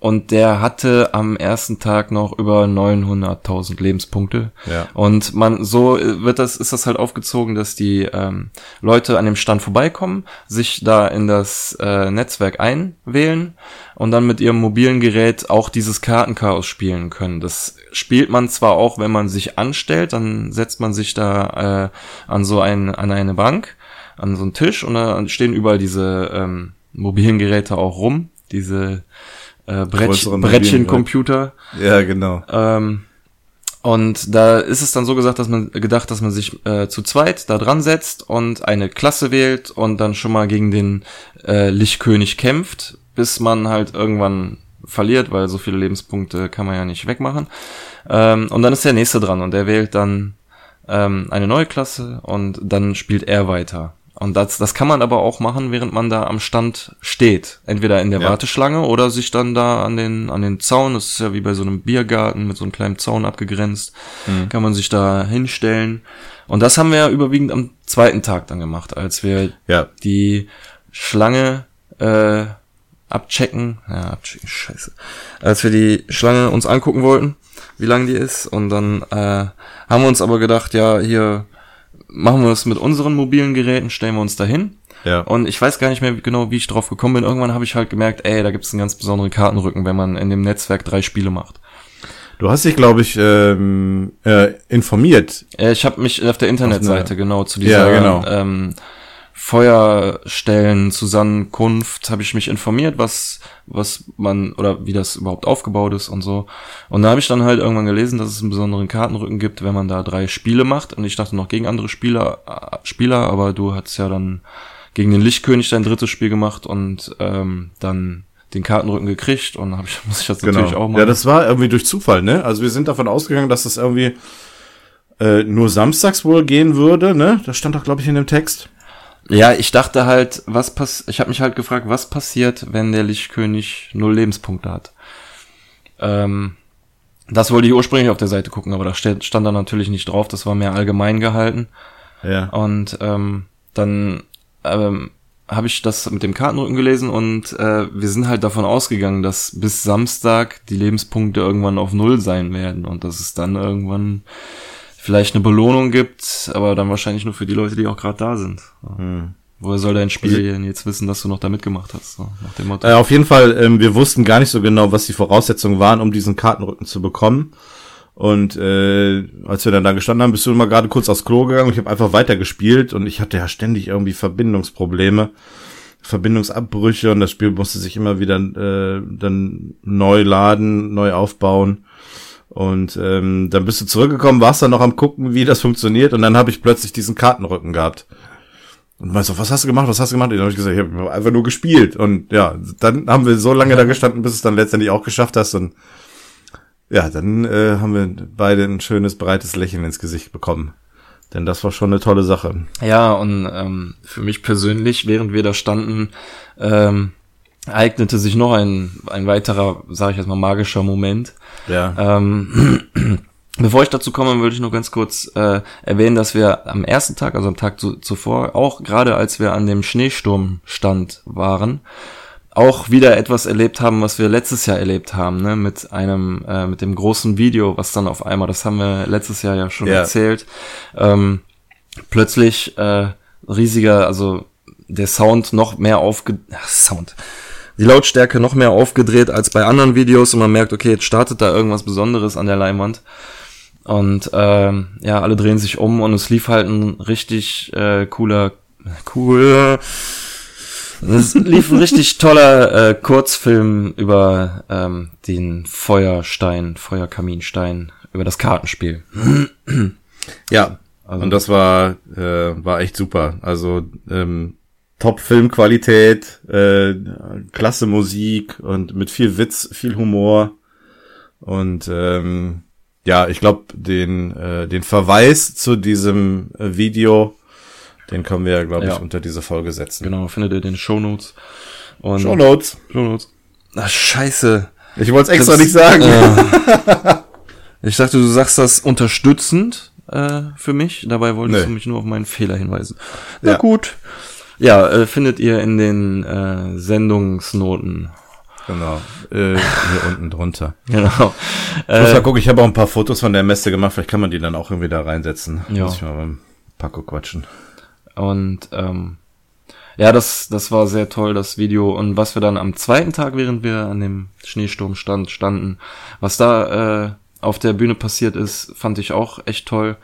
und der hatte am ersten Tag noch über 900.000 Lebenspunkte. Ja. Und man, so wird das, ist das halt aufgezogen, dass die ähm, Leute an dem Stand vorbeikommen, sich da in das äh, Netzwerk einwählen und dann mit ihrem mobilen Gerät auch dieses Kartenchaos spielen können. Das spielt man zwar auch, wenn man sich anstellt, dann setzt man sich da äh, an so ein, an eine Bank, an so einen Tisch und da stehen überall diese ähm, mobilen Geräte auch rum, diese äh, Brett, Brettchencomputer. Ja, genau. Ähm, und da ist es dann so gesagt, dass man gedacht, dass man sich äh, zu zweit da dran setzt und eine Klasse wählt und dann schon mal gegen den äh, Lichtkönig kämpft, bis man halt irgendwann verliert, weil so viele Lebenspunkte kann man ja nicht wegmachen. Ähm, und dann ist der nächste dran und der wählt dann ähm, eine neue Klasse und dann spielt er weiter. Und das, das kann man aber auch machen, während man da am Stand steht. Entweder in der Ja. Warteschlange oder sich dann da an den, an den Zaun, das ist ja wie bei so einem Biergarten mit so einem kleinen Zaun abgegrenzt, kann man sich da hinstellen. Und das haben wir ja überwiegend am zweiten Tag dann gemacht, als wir Ja. die Schlange äh, abchecken. Ja, abchecken, scheiße. Als wir die Schlange uns angucken wollten, wie lang die ist. Und dann äh, haben wir uns aber gedacht, ja, hier machen wir das mit unseren mobilen Geräten, stellen wir uns dahin. Ja. Und ich weiß gar nicht mehr genau, wie ich drauf gekommen bin. Irgendwann habe ich halt gemerkt, ey, da gibt es einen ganz besonderen Kartenrücken, wenn man in dem Netzwerk drei Spiele macht. Du hast dich, glaube ich, ähm, äh, informiert. Äh, Ich habe mich auf der Internetseite genau zu dieser Ja, genau. ähm, Feuerstellen Zusammenkunft habe ich mich informiert, was was man oder wie das überhaupt aufgebaut ist und so. Und da habe ich dann halt irgendwann gelesen, dass es einen besonderen Kartenrücken gibt, wenn man da drei Spiele macht. Und ich dachte noch gegen andere Spieler, äh, Spieler, aber du hast ja dann gegen den Lichtkönig dein drittes Spiel gemacht und ähm, dann den Kartenrücken gekriegt und habe ich muss ich das natürlich auch Genau. machen. Ja, das war irgendwie durch Zufall, ne? Also wir sind davon ausgegangen, dass das irgendwie äh, nur samstags wohl gehen würde, ne? Das stand doch, glaube ich, in dem Text. Ja, ich dachte halt, was pass ich habe mich halt gefragt, was passiert, wenn der Lichtkönig null Lebenspunkte hat. Ähm, das wollte ich ursprünglich auf der Seite gucken, aber da stand, stand da natürlich nicht drauf, das war mehr allgemein gehalten. Ja. Und ähm, dann ähm, habe ich das mit dem Kartenrücken gelesen und äh, wir sind halt davon ausgegangen, dass bis Samstag die Lebenspunkte irgendwann auf Null sein werden und dass es dann irgendwann vielleicht eine Belohnung gibt, aber dann wahrscheinlich nur für die Leute, die auch gerade da sind. Hm. Woher soll dein Spiel denn jetzt wissen, dass du noch da mitgemacht hast? So, nach dem Motto. Äh, auf jeden Fall, ähm, wir wussten gar nicht so genau, was die Voraussetzungen waren, um diesen Kartenrücken zu bekommen. Und äh, als wir dann da gestanden haben, bist du immer gerade kurz aufs Klo gegangen und ich habe einfach weitergespielt und ich hatte ja ständig irgendwie Verbindungsprobleme, Verbindungsabbrüche und das Spiel musste sich immer wieder äh, dann neu laden, neu aufbauen. Und ähm, dann bist du zurückgekommen, warst dann noch am gucken, wie das funktioniert und dann habe ich plötzlich diesen Kartenrücken gehabt. Und meinst du, was hast du gemacht, was hast du gemacht? Und dann habe ich gesagt, ich habe einfach nur gespielt. Und ja, dann haben wir so lange da gestanden, bis es dann letztendlich auch geschafft hast. Und ja, dann äh, haben wir beide ein schönes, breites Lächeln ins Gesicht bekommen. Denn das war schon eine tolle Sache. Ja, und ähm, für mich persönlich, während wir da standen, ähm, eignete sich noch ein, ein weiterer, sage ich jetzt mal, magischer Moment. Ja. Ähm, bevor ich dazu komme, würde ich nur ganz kurz äh, erwähnen, dass wir am ersten Tag, also am Tag zu, zuvor, auch gerade als wir an dem Schneesturmstand waren, auch wieder etwas erlebt haben, was wir letztes Jahr erlebt haben, ne, mit einem, äh, mit dem großen Video, was dann auf einmal, das haben wir letztes Jahr ja schon Ja. erzählt, ähm, plötzlich äh, riesiger, also der Sound noch mehr aufge, Ach, Sound, die Lautstärke noch mehr aufgedreht als bei anderen Videos und man merkt, okay, jetzt startet da irgendwas Besonderes an der Leinwand. Und ähm, ja, alle drehen sich um und es lief halt ein richtig äh, cooler, cooler, es lief ein richtig toller äh, Kurzfilm über ähm, den Feuerstein, Feuerkaminstein, über das Kartenspiel. Ja, Also- und das war äh, war echt super. Also ähm, Top Filmqualität, äh, klasse Musik und mit viel Witz, viel Humor und ähm, ja, ich glaube den äh, den Verweis zu diesem äh, Video, den können wir glaube ich unter diese Folge setzen. Genau, findet ihr in den Shownotes. Und Show Notes. Shownotes. Ach, scheiße. Ich wollte es extra Das- nicht sagen. Äh, ich dachte, du sagst das unterstützend äh, für mich. Dabei wolltest Nee. du mich nur auf meinen Fehler hinweisen. Na Ja. gut. Ja, äh, findet ihr in den äh, Sendungsnoten. Genau. Äh, hier unten drunter. Genau. Ich muss Äh, mal gucken, ich habe auch ein paar Fotos von der Messe gemacht, vielleicht kann man die dann auch irgendwie da reinsetzen. Ja. Muss ich mal beim Paco quatschen. und ähm, ja, das, das war sehr toll, das Video. Und was wir dann am zweiten Tag, während wir an dem Schneesturmstand standen, was da äh, auf der Bühne passiert ist, fand ich auch echt toll.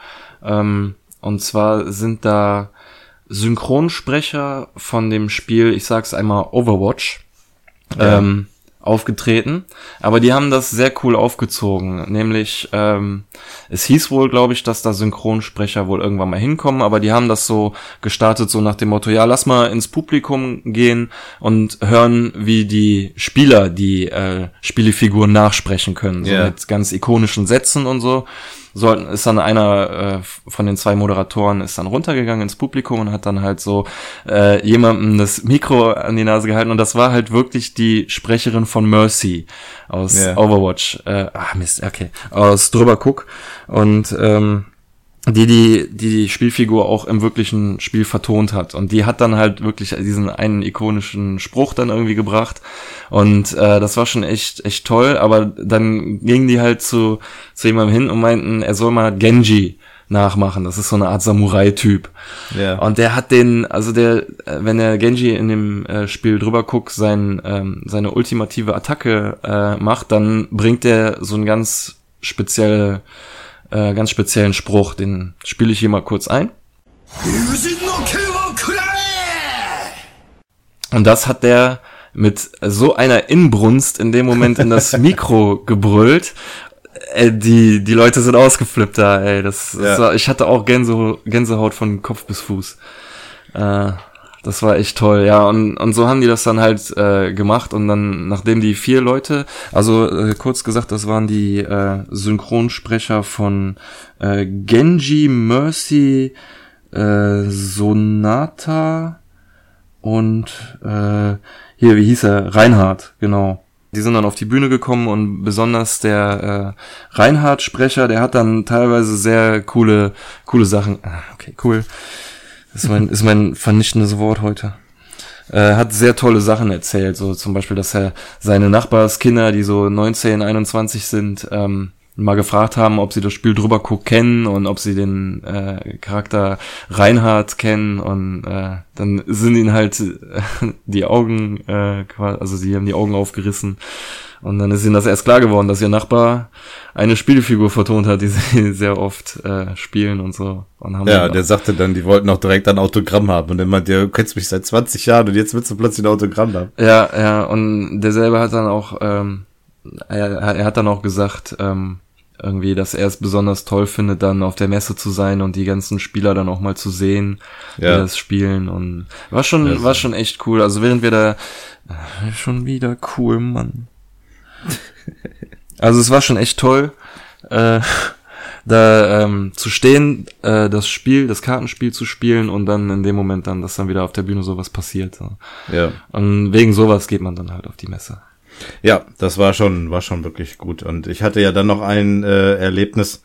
Ähm, und zwar sind da Synchronsprecher von dem Spiel, ich sag's einmal, Overwatch, Ja. ähm, aufgetreten. Aber die haben das sehr cool aufgezogen. Nämlich, ähm, es hieß wohl, glaube ich, dass da Synchronsprecher wohl irgendwann mal hinkommen, aber die haben das so gestartet, so nach dem Motto, ja, lass mal ins Publikum gehen und hören, wie die Spieler die äh, Spielefiguren nachsprechen können. So Ja. mit ganz ikonischen Sätzen und so. Sollten, ist dann einer äh, von den zwei Moderatoren ist dann runtergegangen ins Publikum und hat dann halt so äh, jemandem das Mikro an die Nase gehalten und das war halt wirklich die Sprecherin von Mercy aus Ja. Overwatch. Äh, ah Mist, okay. Aus drüber guck und ähm, die, die die die Spielfigur auch im wirklichen Spiel vertont hat. Und die hat dann halt wirklich diesen einen ikonischen Spruch dann irgendwie gebracht. Und äh, das war schon echt echt toll. Aber dann gingen die halt zu zu jemandem hin und meinten er soll mal Genji nachmachen. Das ist so eine Art Samurai Typ Ja. und der hat den, also der, äh, wenn der Genji in dem äh, Spiel drüber guckt, sein, ähm, seine ultimative Attacke äh, macht, dann bringt er so einen ganz spezielle, äh, ganz speziellen Spruch. Den spiele ich hier mal kurz ein. Und das hat der mit so einer Inbrunst in dem Moment in das Mikro gebrüllt. Äh, die, die Leute sind ausgeflippt da, ey. Das, das Ja. war, ich hatte auch Gänse, Gänsehaut von Kopf bis Fuß. Äh, das war echt toll, ja. Und, und so haben die das dann halt äh, gemacht. Und dann, nachdem die vier Leute, also äh, kurz gesagt, das waren die äh, Synchronsprecher von äh, Genji, Mercy, äh, Sonata und äh, hier, wie hieß er? Reinhard, genau. Die sind dann auf die Bühne gekommen und besonders der äh, Reinhard-Sprecher, der hat dann teilweise sehr coole, coole Sachen. Ah, okay, cool. Ist mein, ist mein vernichtendes Wort heute. Äh, hat sehr tolle Sachen erzählt, so zum Beispiel, dass er seine Nachbarskinder, die so 19, 21 sind, ähm, mal gefragt haben, ob sie das Spiel drüber guck kennen und ob sie den äh, Charakter Reinhard kennen und äh, dann sind ihnen halt die Augen, äh, quasi- also sie haben die Augen aufgerissen und dann ist ihnen das erst klar geworden, dass ihr Nachbar eine Spielfigur vertont hat, die sie sehr oft äh, spielen und so. Und Ja, dann- der sagte dann, die wollten auch direkt ein Autogramm haben. Und dann meinte er, du kennst mich seit 20 Jahren und jetzt willst du plötzlich ein Autogramm haben. Ja, ja, und derselbe hat dann auch, ähm, er, er hat dann auch gesagt, ähm, irgendwie, dass er es besonders toll findet, dann auf der Messe zu sein und die ganzen Spieler dann auch mal zu sehen, die Ja. das spielen und war schon, Ja, war schon echt cool. Also während wir da, äh, schon wieder cool, Mann. Also es war schon echt toll. Äh, da ähm, zu stehen, äh, das Spiel, das Kartenspiel zu spielen und dann in dem Moment dann, dass dann wieder auf der Bühne sowas passiert. So. Ja. Und wegen sowas geht man dann halt auf die Messe. Ja, das war schon, war schon wirklich gut. Und ich hatte ja dann noch ein äh, Erlebnis.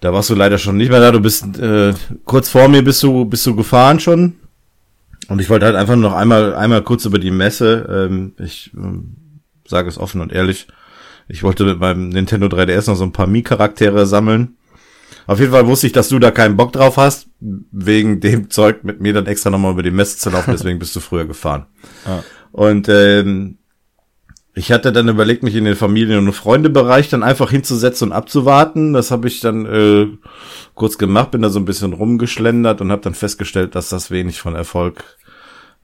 Da warst du leider schon nicht mehr da. Du bist äh, kurz vor mir bist du, bist du gefahren schon. Und ich wollte halt einfach nur noch einmal, einmal kurz über die Messe. Ähm, ich ähm, sage es offen und ehrlich. Ich wollte mit meinem Nintendo 3DS noch so ein paar Mii-Charaktere sammeln. Auf jeden Fall wusste ich, dass du da keinen Bock drauf hast, wegen dem Zeug mit mir dann extra nochmal über die Messe zu laufen, deswegen bist du früher gefahren. Ah. Und ähm, ich hatte dann überlegt, mich in den Familien- und Freundebereich dann einfach hinzusetzen und abzuwarten. Das habe ich dann äh, kurz gemacht, bin da so ein bisschen rumgeschlendert und habe dann festgestellt, dass das wenig von Erfolg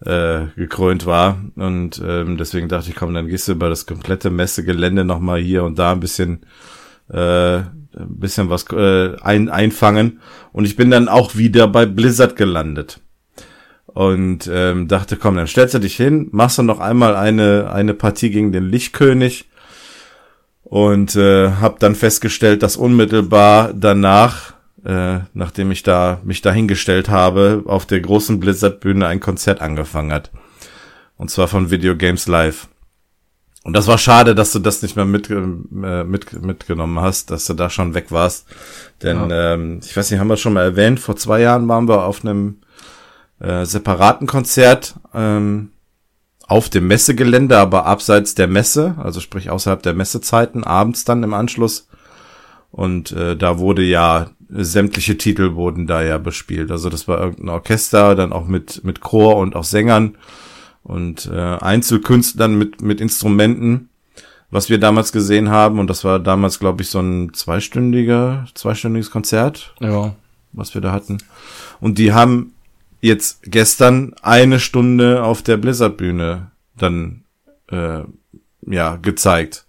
äh, gekrönt war. Und ähm, deswegen dachte ich, komm, dann gehst du über das komplette Messegelände nochmal hier und da ein bisschen äh, ein bisschen was äh, ein, einfangen. Und ich bin dann auch wieder bei Blizzard gelandet. Und ähm, dachte, komm, dann stellst du dich hin, machst du noch einmal eine, eine Partie gegen den Lichtkönig. Und äh, habe dann festgestellt, dass unmittelbar danach, äh, nachdem ich da mich dahingestellt habe, auf der großen Blizzard-Bühne ein Konzert angefangen hat. Und zwar von Video Games Live. Und das war schade, dass du das nicht mehr mit, äh, mit, mitgenommen hast, dass du da schon weg warst. Denn ja. ähm, ich weiß nicht, haben wir schon mal erwähnt, vor zwei Jahren waren wir auf einem äh, separaten Konzert ähm, auf dem Messegelände, aber abseits der Messe, also sprich außerhalb der Messezeiten, abends dann im Anschluss. Und äh, da wurde ja sämtliche Titel wurden da ja bespielt. Also das war irgendein Orchester, dann auch mit mit Chor und auch Sängern und äh, Einzelkünstlern mit mit Instrumenten, was wir damals gesehen haben. Und das war damals, glaube ich, so ein zweistündiger zweistündiges Konzert, Ja. was wir da hatten. Und die haben jetzt gestern eine Stunde auf der Blizzard-Bühne dann äh, ja gezeigt.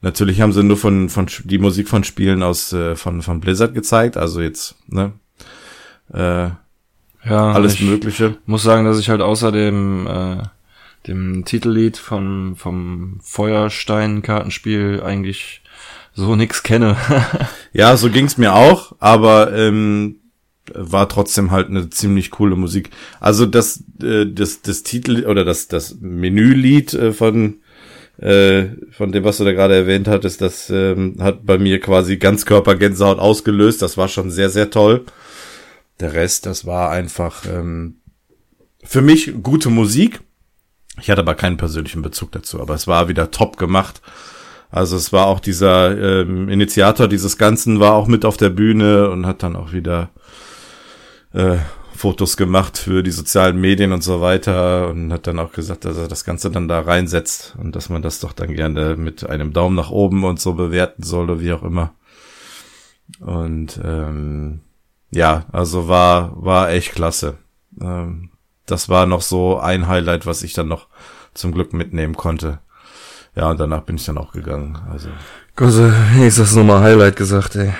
Natürlich haben sie nur von von die Musik von Spielen aus äh, von von Blizzard gezeigt, also jetzt ne äh, Ja, alles ich Mögliche. muss sagen, dass ich halt außer dem, äh, dem Titellied vom, vom Feuerstein-Kartenspiel eigentlich so nix kenne. Ja, so ging's mir auch, aber ähm, war trotzdem halt eine ziemlich coole Musik. Also das äh, das das Titel oder das das Menülied äh, von äh, von dem, was du da gerade erwähnt hattest, das ähm, hat bei mir quasi Ganzkörpergänsehaut ausgelöst. Das war schon sehr, sehr toll. Der Rest, das war einfach ähm, für mich gute Musik. Ich hatte aber keinen persönlichen Bezug dazu, aber es war wieder top gemacht. Also es war auch dieser ähm, Initiator dieses Ganzen war auch mit auf der Bühne und hat dann auch wieder äh, Fotos gemacht für die sozialen Medien und so weiter und hat dann auch gesagt, dass er das Ganze dann da reinsetzt und dass man das doch dann gerne mit einem Daumen nach oben und so bewerten soll oder wie auch immer. Und ähm, ja, also war war echt klasse. Ähm, das war noch so ein Highlight, was ich dann noch zum Glück mitnehmen konnte. Ja, und danach bin ich dann auch gegangen. Also Gott, ist das nochmal Highlight gesagt, ey.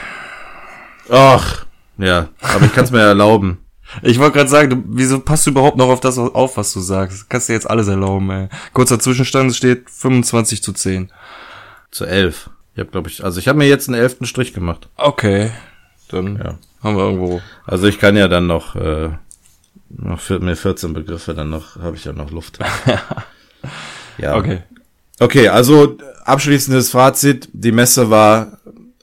ach, ja, aber ich kann es mir erlauben. Ich wollte gerade sagen, du, wieso passt du überhaupt noch auf das auf, was du sagst? Kannst dir jetzt alles erlauben, ey. Kurzer Zwischenstand, es steht 25 zu 10. Zu elf. Ich habe, glaube ich, also ich habe mir jetzt einen elften Strich gemacht. Okay. Dann Ja. haben wir irgendwo. Also ich kann ja dann noch, äh, noch für, mir 14 Begriffe, dann noch habe ich ja noch Luft. ja. Okay. Okay, also abschließendes Fazit. Die Messe war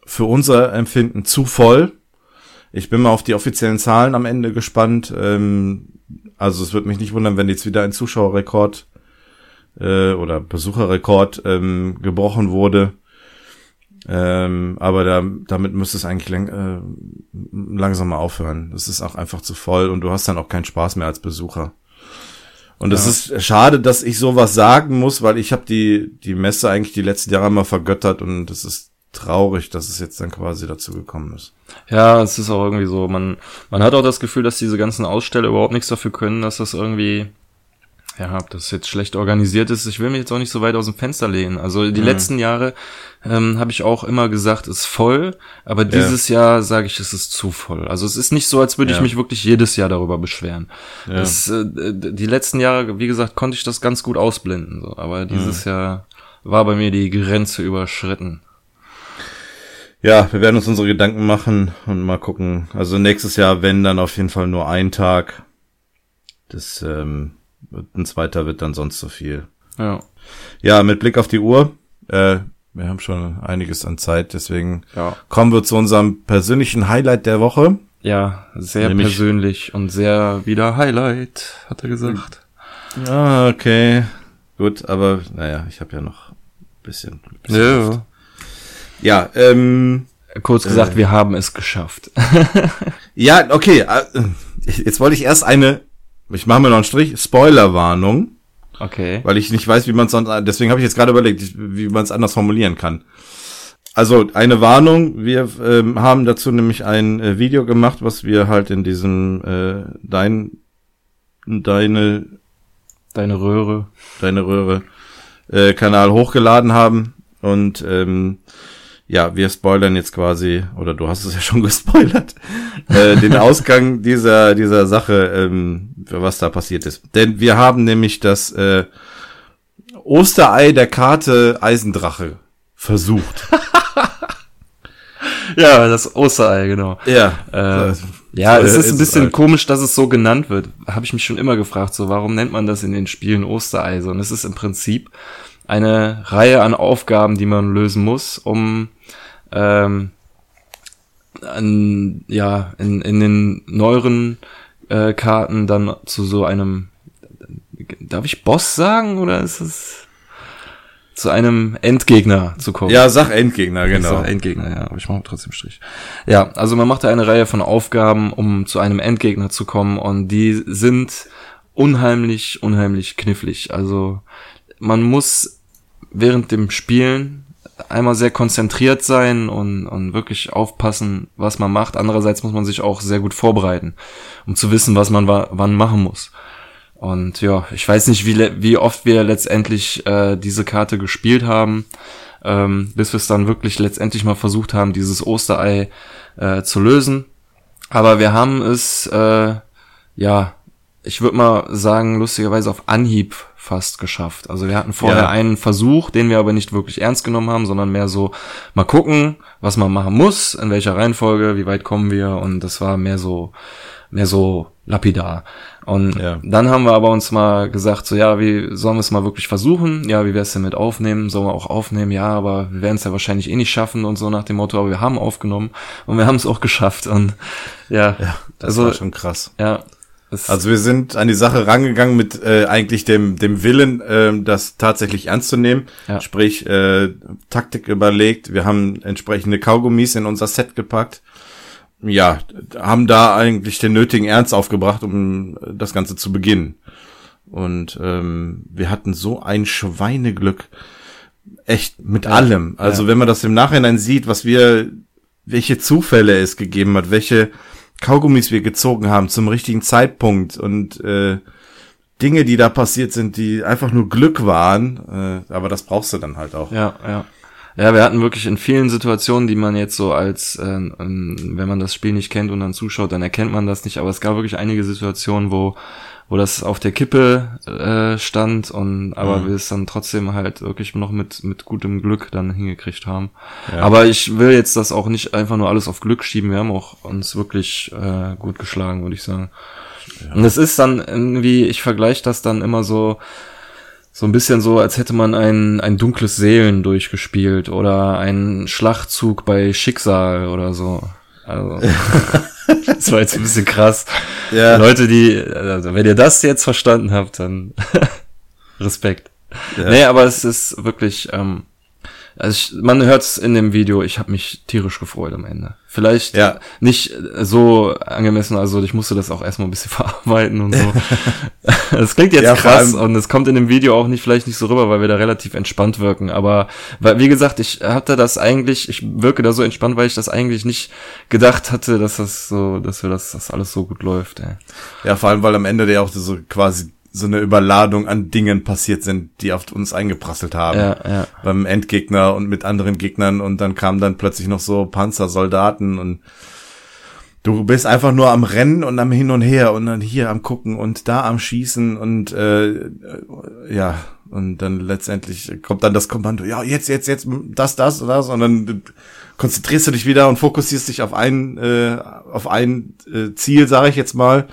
für unser Empfinden zu voll. Ich bin mal auf die offiziellen Zahlen am Ende gespannt. Ähm, also es wird mich nicht wundern, wenn jetzt wieder ein Zuschauerrekord äh, oder Besucherrekord ähm, gebrochen wurde. Ähm, aber da, damit müsste es eigentlich lang, äh, langsam mal aufhören. Es ist auch einfach zu voll und du hast dann auch keinen Spaß mehr als Besucher. Und es Ja. ist schade, dass ich sowas sagen muss, weil ich habe die die Messe eigentlich die letzten Jahre immer vergöttert und es ist traurig, dass es jetzt dann quasi dazu gekommen ist. Ja, es ist auch irgendwie so, man, man hat auch das Gefühl, dass diese ganzen Aussteller überhaupt nichts dafür können, dass das irgendwie, ja, ob das jetzt schlecht organisiert ist. Ich will mich jetzt auch nicht so weit aus dem Fenster lehnen. Also die Mhm. letzten Jahre ähm, habe ich auch immer gesagt, ist voll, aber dieses Jahr sage ich, es ist zu voll. Also es ist nicht so, als würde ich Ja. mich wirklich jedes Jahr darüber beschweren. Ja. Es, äh, die letzten Jahre, wie gesagt, konnte ich das ganz gut ausblenden. So. Aber dieses Jahr war bei mir die Grenze überschritten. Ja, wir werden uns unsere Gedanken machen und mal gucken. Also nächstes Jahr, wenn, dann auf jeden Fall nur ein Tag. Das, ähm, ein zweiter wird dann sonst so viel. Ja. Ja, mit Blick auf die Uhr. Äh, wir haben schon einiges an Zeit, deswegen Ja. kommen wir zu unserem persönlichen Highlight der Woche. Ja, sehr Nämlich- persönlich und sehr wieder Highlight, hat er gesagt. Ah, okay. Gut, aber naja, ich habe ja noch ein bisschen. bisschen. Ja. Ja, ähm, Kurz gesagt, Äh. wir haben es geschafft. ja, okay. äh, Jetzt wollte ich erst eine, ich mache mir noch einen Strich, Spoilerwarnung, Okay. weil ich nicht weiß, wie man es sonst, deswegen habe ich jetzt gerade überlegt, wie man es anders formulieren kann. Also eine Warnung, wir ähm, haben dazu nämlich ein äh, Video gemacht, was wir halt in diesem äh, dein deine Deine Röhre. deine Röhre äh, Kanal hochgeladen haben und ähm, ja, wir spoilern jetzt quasi, oder du hast es ja schon gespoilert, äh, den Ausgang dieser dieser Sache, ähm, was da passiert ist. Denn wir haben nämlich das äh, Osterei der Karte Eisendrache versucht. Ja, das Osterei, genau. Ja, Äh, ja, es ist ein bisschen halt. komisch, dass es so genannt wird. Habe ich mich schon immer gefragt, so warum nennt man das in den Spielen Osterei? So, und es ist im Prinzip eine Reihe an Aufgaben, die man lösen muss, um ähm, an, ja in, in den neueren äh, Karten dann zu so einem darf ich Boss sagen oder ist es zu einem Endgegner zu kommen? Ja, sag Endgegner, Ich genau. sag Endgegner, ja, aber ich mache trotzdem Strich. Ja, also man macht da eine Reihe von Aufgaben, um zu einem Endgegner zu kommen und die sind unheimlich, unheimlich knifflig. Also man muss während dem Spielen einmal sehr konzentriert sein und, und wirklich aufpassen, was man macht. Andererseits muss man sich auch sehr gut vorbereiten, um zu wissen, was man wa wann machen muss. Und ja, ich weiß nicht, wie, wie oft wir letztendlich äh, diese Karte gespielt haben, ähm, bis wir es dann wirklich letztendlich mal versucht haben, dieses Osterei äh, zu lösen. Aber wir haben es, äh, ja, ich würde mal sagen, lustigerweise auf Anhieb fast geschafft. Also wir hatten vorher Ja. einen Versuch, den wir aber nicht wirklich ernst genommen haben, sondern mehr so mal gucken, was man machen muss, in welcher Reihenfolge, wie weit kommen wir und das war mehr so mehr so lapidar. Und Ja. dann haben wir aber uns mal gesagt, so ja, wie sollen wir es mal wirklich versuchen? Ja, wie wär's denn mit aufnehmen? Sollen wir auch aufnehmen? Ja, aber wir werden es ja wahrscheinlich eh nicht schaffen und so nach dem Motto, aber wir haben aufgenommen und wir haben es auch geschafft und ja, Ja, das also war schon krass. ja, es, Also wir sind an die Sache rangegangen mit äh, eigentlich dem dem Willen, ähm, das tatsächlich ernst zu nehmen. Ja. Sprich äh, Taktik überlegt. Wir haben entsprechende Kaugummis in unser Set gepackt. Ja, haben da eigentlich den nötigen Ernst aufgebracht, um das Ganze zu beginnen. Und ähm, wir hatten so ein Schweineglück. Echt mit allem. Also Ja. wenn man das im Nachhinein sieht, was wir, welche Zufälle es gegeben hat, welche Kaugummis wir gezogen haben zum richtigen Zeitpunkt und äh, Dinge, die da passiert sind, die einfach nur Glück waren. Äh, aber das brauchst du dann halt auch. Ja, ja. Ja, wir hatten wirklich in vielen Situationen, die man jetzt so als, äh, wenn man das Spiel nicht kennt und dann zuschaut, dann erkennt man das nicht. Aber es gab wirklich einige Situationen, wo, wo das auf der Kippe äh, stand und aber Mhm. wir es dann trotzdem halt wirklich noch mit mit gutem Glück dann hingekriegt haben. Ja. Aber ich will jetzt das auch nicht einfach nur alles auf Glück schieben. Wir haben auch uns wirklich äh, gut geschlagen, würde ich sagen. Und es ist dann irgendwie, ich vergleiche das dann immer so, so ein bisschen so, als hätte man ein, ein dunkles Seelen durchgespielt oder einen Schlachtzug bei Schicksal oder so. Also, das war jetzt ein bisschen krass. Ja. Leute, die, also wenn ihr das jetzt verstanden habt, dann Respekt. Ja. Nee, aber es ist wirklich, ähm, also ich, man hört es in dem Video, ich habe mich tierisch gefreut am Ende. Vielleicht Ja. nicht so angemessen, also ich musste das auch erstmal ein bisschen verarbeiten und so. Das klingt jetzt Ja, krass und es kommt in dem Video auch nicht vielleicht nicht so rüber, weil wir da relativ entspannt wirken. Aber weil, wie gesagt, ich hatte das eigentlich, ich wirke da so entspannt, weil ich das eigentlich nicht gedacht hatte, dass das so, dass wir das, das alles so gut läuft. Ey. Ja, vor allem, weil am Ende ja auch so quasi so eine Überladung an Dingen passiert sind, die auf uns eingeprasselt haben. Ja, ja. Beim Endgegner und mit anderen Gegnern und dann kamen dann plötzlich noch so Panzersoldaten und du bist einfach nur am Rennen und am Hin und Her und dann hier am Gucken und da am Schießen und äh, äh, ja, und dann letztendlich kommt dann das Kommando, ja, jetzt, jetzt, jetzt, das, das, das, und dann konzentrierst du dich wieder und fokussierst dich auf ein, äh, auf ein äh, Ziel, sage ich jetzt mal,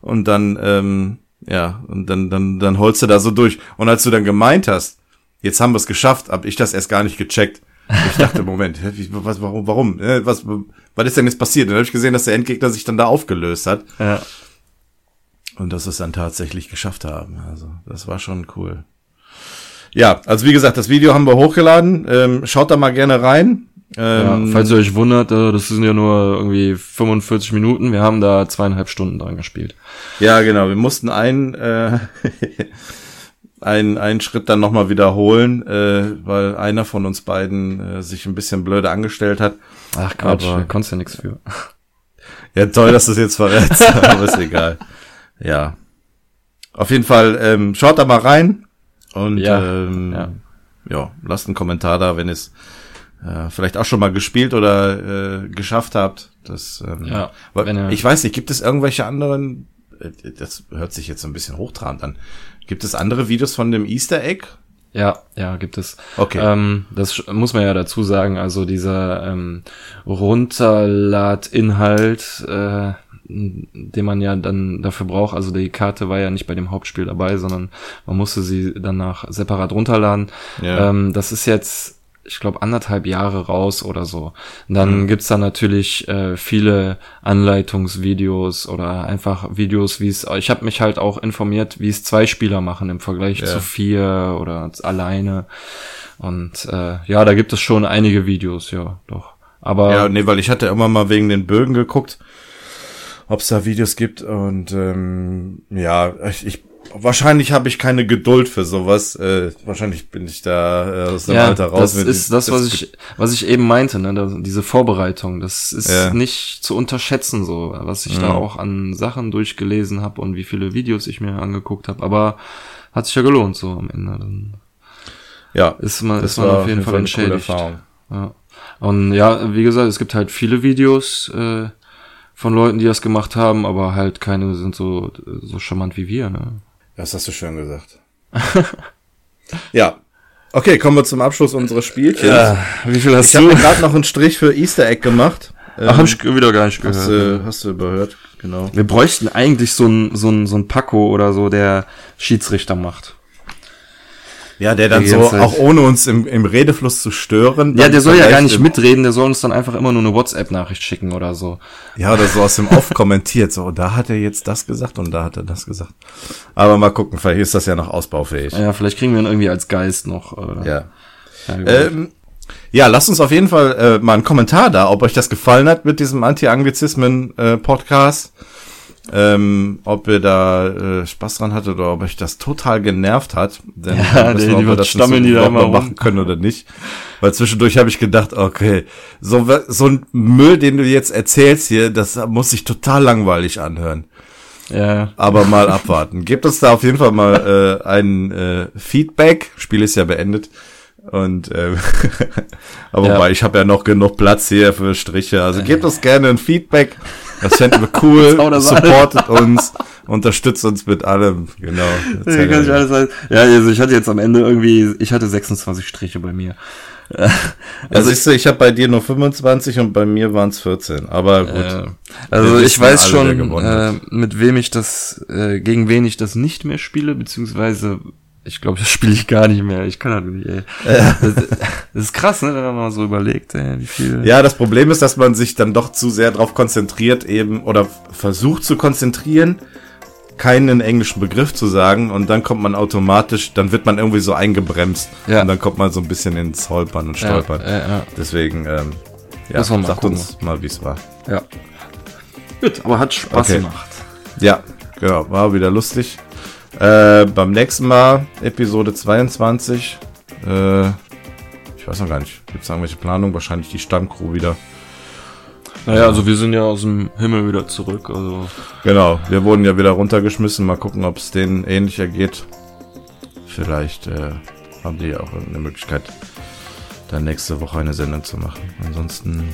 und dann, ähm, ja, und dann, dann, dann holst du da so durch. Und als du dann gemeint hast, jetzt haben wir es geschafft, hab ich das erst gar nicht gecheckt. Ich dachte, Moment, was, warum, warum? Was, was ist denn jetzt passiert? dann habe ich gesehen, dass der Endgegner sich dann da aufgelöst hat. Ja. Und dass es dann tatsächlich geschafft haben. Also, das war schon cool. Ja, also wie gesagt, das Video haben wir hochgeladen. Ähm, schaut da mal gerne rein. Ähm, ja, falls ihr euch wundert, äh, das sind ja nur irgendwie 45 Minuten. Wir haben da zweieinhalb Stunden dran gespielt. Ja, genau. Wir mussten einen, äh, einen, einen Schritt dann nochmal wiederholen, äh, weil einer von uns beiden äh, sich ein bisschen blöde angestellt hat. Ach Quatsch, aber konntest ja nichts für. Ja, toll, dass du es jetzt verrätst, aber ist egal. Ja. Auf jeden Fall, ähm, schaut da mal rein und ja, ähm, ja. ja, lasst einen Kommentar da, wenn es äh, vielleicht auch schon mal gespielt oder äh, geschafft habt. Das, ähm, ja, weil, ich weiß nicht, gibt es irgendwelche anderen, äh, das hört sich jetzt so ein bisschen hochtrabend an, gibt es andere Videos von dem Easter Egg? Ja, ja, gibt es. Okay. Ähm, das muss man ja dazu sagen. Also dieser ähm, Runterladinhalt, äh, den man ja dann dafür braucht. Also die Karte war ja nicht bei dem Hauptspiel dabei, sondern man musste sie danach separat runterladen. Ja. Ähm, das ist jetzt ich glaube, anderthalb Jahre raus oder so. Und dann mhm. gibt's da natürlich äh, viele Anleitungsvideos oder einfach Videos, wie es. Ich habe mich halt auch informiert, wie es zwei Spieler machen im Vergleich ja. zu vier oder alleine. Und äh, ja, da gibt es schon einige Videos, ja, doch. Aber ja, nee, weil ich hatte immer mal wegen den Bögen geguckt, ob es da Videos gibt und ähm, ja, ich, ich wahrscheinlich habe ich keine Geduld für sowas. Äh, wahrscheinlich bin ich da äh, aus dem ja, Alter raus. Das ist das, was ich, was ich eben meinte, ne? diese Vorbereitung. Das ist ja. nicht zu unterschätzen, so was ich mhm. da auch an Sachen durchgelesen habe und wie viele Videos ich mir angeguckt habe. Aber hat sich ja gelohnt, so am Ende. Dann ja, ist man, ist man auf jeden Fall entschädigt. Ja. Und ja, wie gesagt, es gibt halt viele Videos äh, von Leuten, die das gemacht haben, aber halt keine sind so so charmant wie wir. Ne? Das hast du schön gesagt. ja. Okay, kommen wir zum Abschluss unseres Spielchens. Ja, wie viel hast ich du? Ich habe gerade noch einen Strich für Easter Egg gemacht. Ach, ähm, hab ich wieder gar nicht gehört. Hast, du, hast du überhört, genau. Wir bräuchten eigentlich so ein, so ein, so ein Paco oder so, der Schiedsrichter macht. Ja, der dann so, auch ohne uns im, im Redefluss zu stören. Ja, der soll ja gar nicht mitreden, der soll uns dann einfach immer nur eine WhatsApp-Nachricht schicken oder so. Ja, oder so aus dem Off kommentiert, so, da hat er jetzt das gesagt und da hat er das gesagt. Aber mal gucken, vielleicht ist das ja noch ausbaufähig. Ja, vielleicht kriegen wir ihn irgendwie als Geist noch. Oder? Ja. Ja, ähm, ja, lasst uns auf jeden Fall äh, mal einen Kommentar da, ob euch das gefallen hat mit diesem Anti-Anglizismen-Podcast. Äh, ähm, ob ihr da äh, Spaß dran hattet oder ob euch das total genervt hat. Denn ja, wissen, wir, ob wir das stammeln die da immer machen können oder nicht. Weil zwischendurch habe ich gedacht, okay, so, so ein Müll, den du jetzt erzählst hier, das muss sich total langweilig anhören. Ja. Aber mal abwarten. Gebt uns da auf jeden Fall mal äh, ein äh, Feedback. Spiel ist ja beendet. Und äh, aber ja. wobei, ich habe ja noch genug Platz hier für Striche. Also gebt uns gerne ein Feedback. Das fänden wir cool. supportet uns, unterstützt uns mit allem. Genau. Ja, kann ich alles ja, also ich hatte jetzt am Ende irgendwie, ich hatte 26 Striche bei mir. Also ich, ich habe bei dir nur 25 und bei mir waren es 14. Aber gut. Äh, also ich weiß alle, schon, äh, mit wem ich das, äh, gegen wen ich das nicht mehr spiele, beziehungsweise ich glaube, das spiele ich gar nicht mehr. Ich kann das nicht, ey. Das, das ist krass, ne, wenn man mal so überlegt, ey, wie viel. Ja, das Problem ist, dass man sich dann doch zu sehr darauf konzentriert, eben, oder versucht zu konzentrieren, keinen englischen Begriff zu sagen und dann kommt man automatisch, dann wird man irgendwie so eingebremst ja. und dann kommt man so ein bisschen ins Holpern und Stolpern. Ja, ja, Deswegen, ähm, ja, sagt gucken. uns mal, wie es war. Ja. Gut, aber hat Spaß okay. gemacht. Ja, genau, war wieder lustig. Äh, beim nächsten Mal, Episode 22. Äh, ich weiß noch gar nicht. Gibt es irgendwelche Planungen? Wahrscheinlich die Stammcrew wieder. Naja, also wir sind ja aus dem Himmel wieder zurück. Also. Genau, wir wurden ja wieder runtergeschmissen. Mal gucken, ob es denen ähnlicher geht. Vielleicht äh, haben die auch eine Möglichkeit, dann nächste Woche eine Sendung zu machen. Ansonsten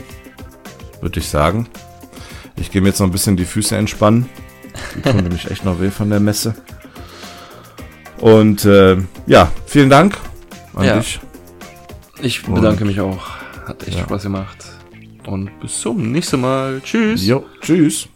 würde ich sagen, ich gehe mir jetzt noch ein bisschen die Füße entspannen. Die tun nämlich echt noch weh von der Messe. Und äh, ja, vielen Dank an Ja. dich. Ich bedanke mich auch. Hat echt Ja. Spaß gemacht. Und bis zum nächsten Mal. Tschüss. Jo, tschüss.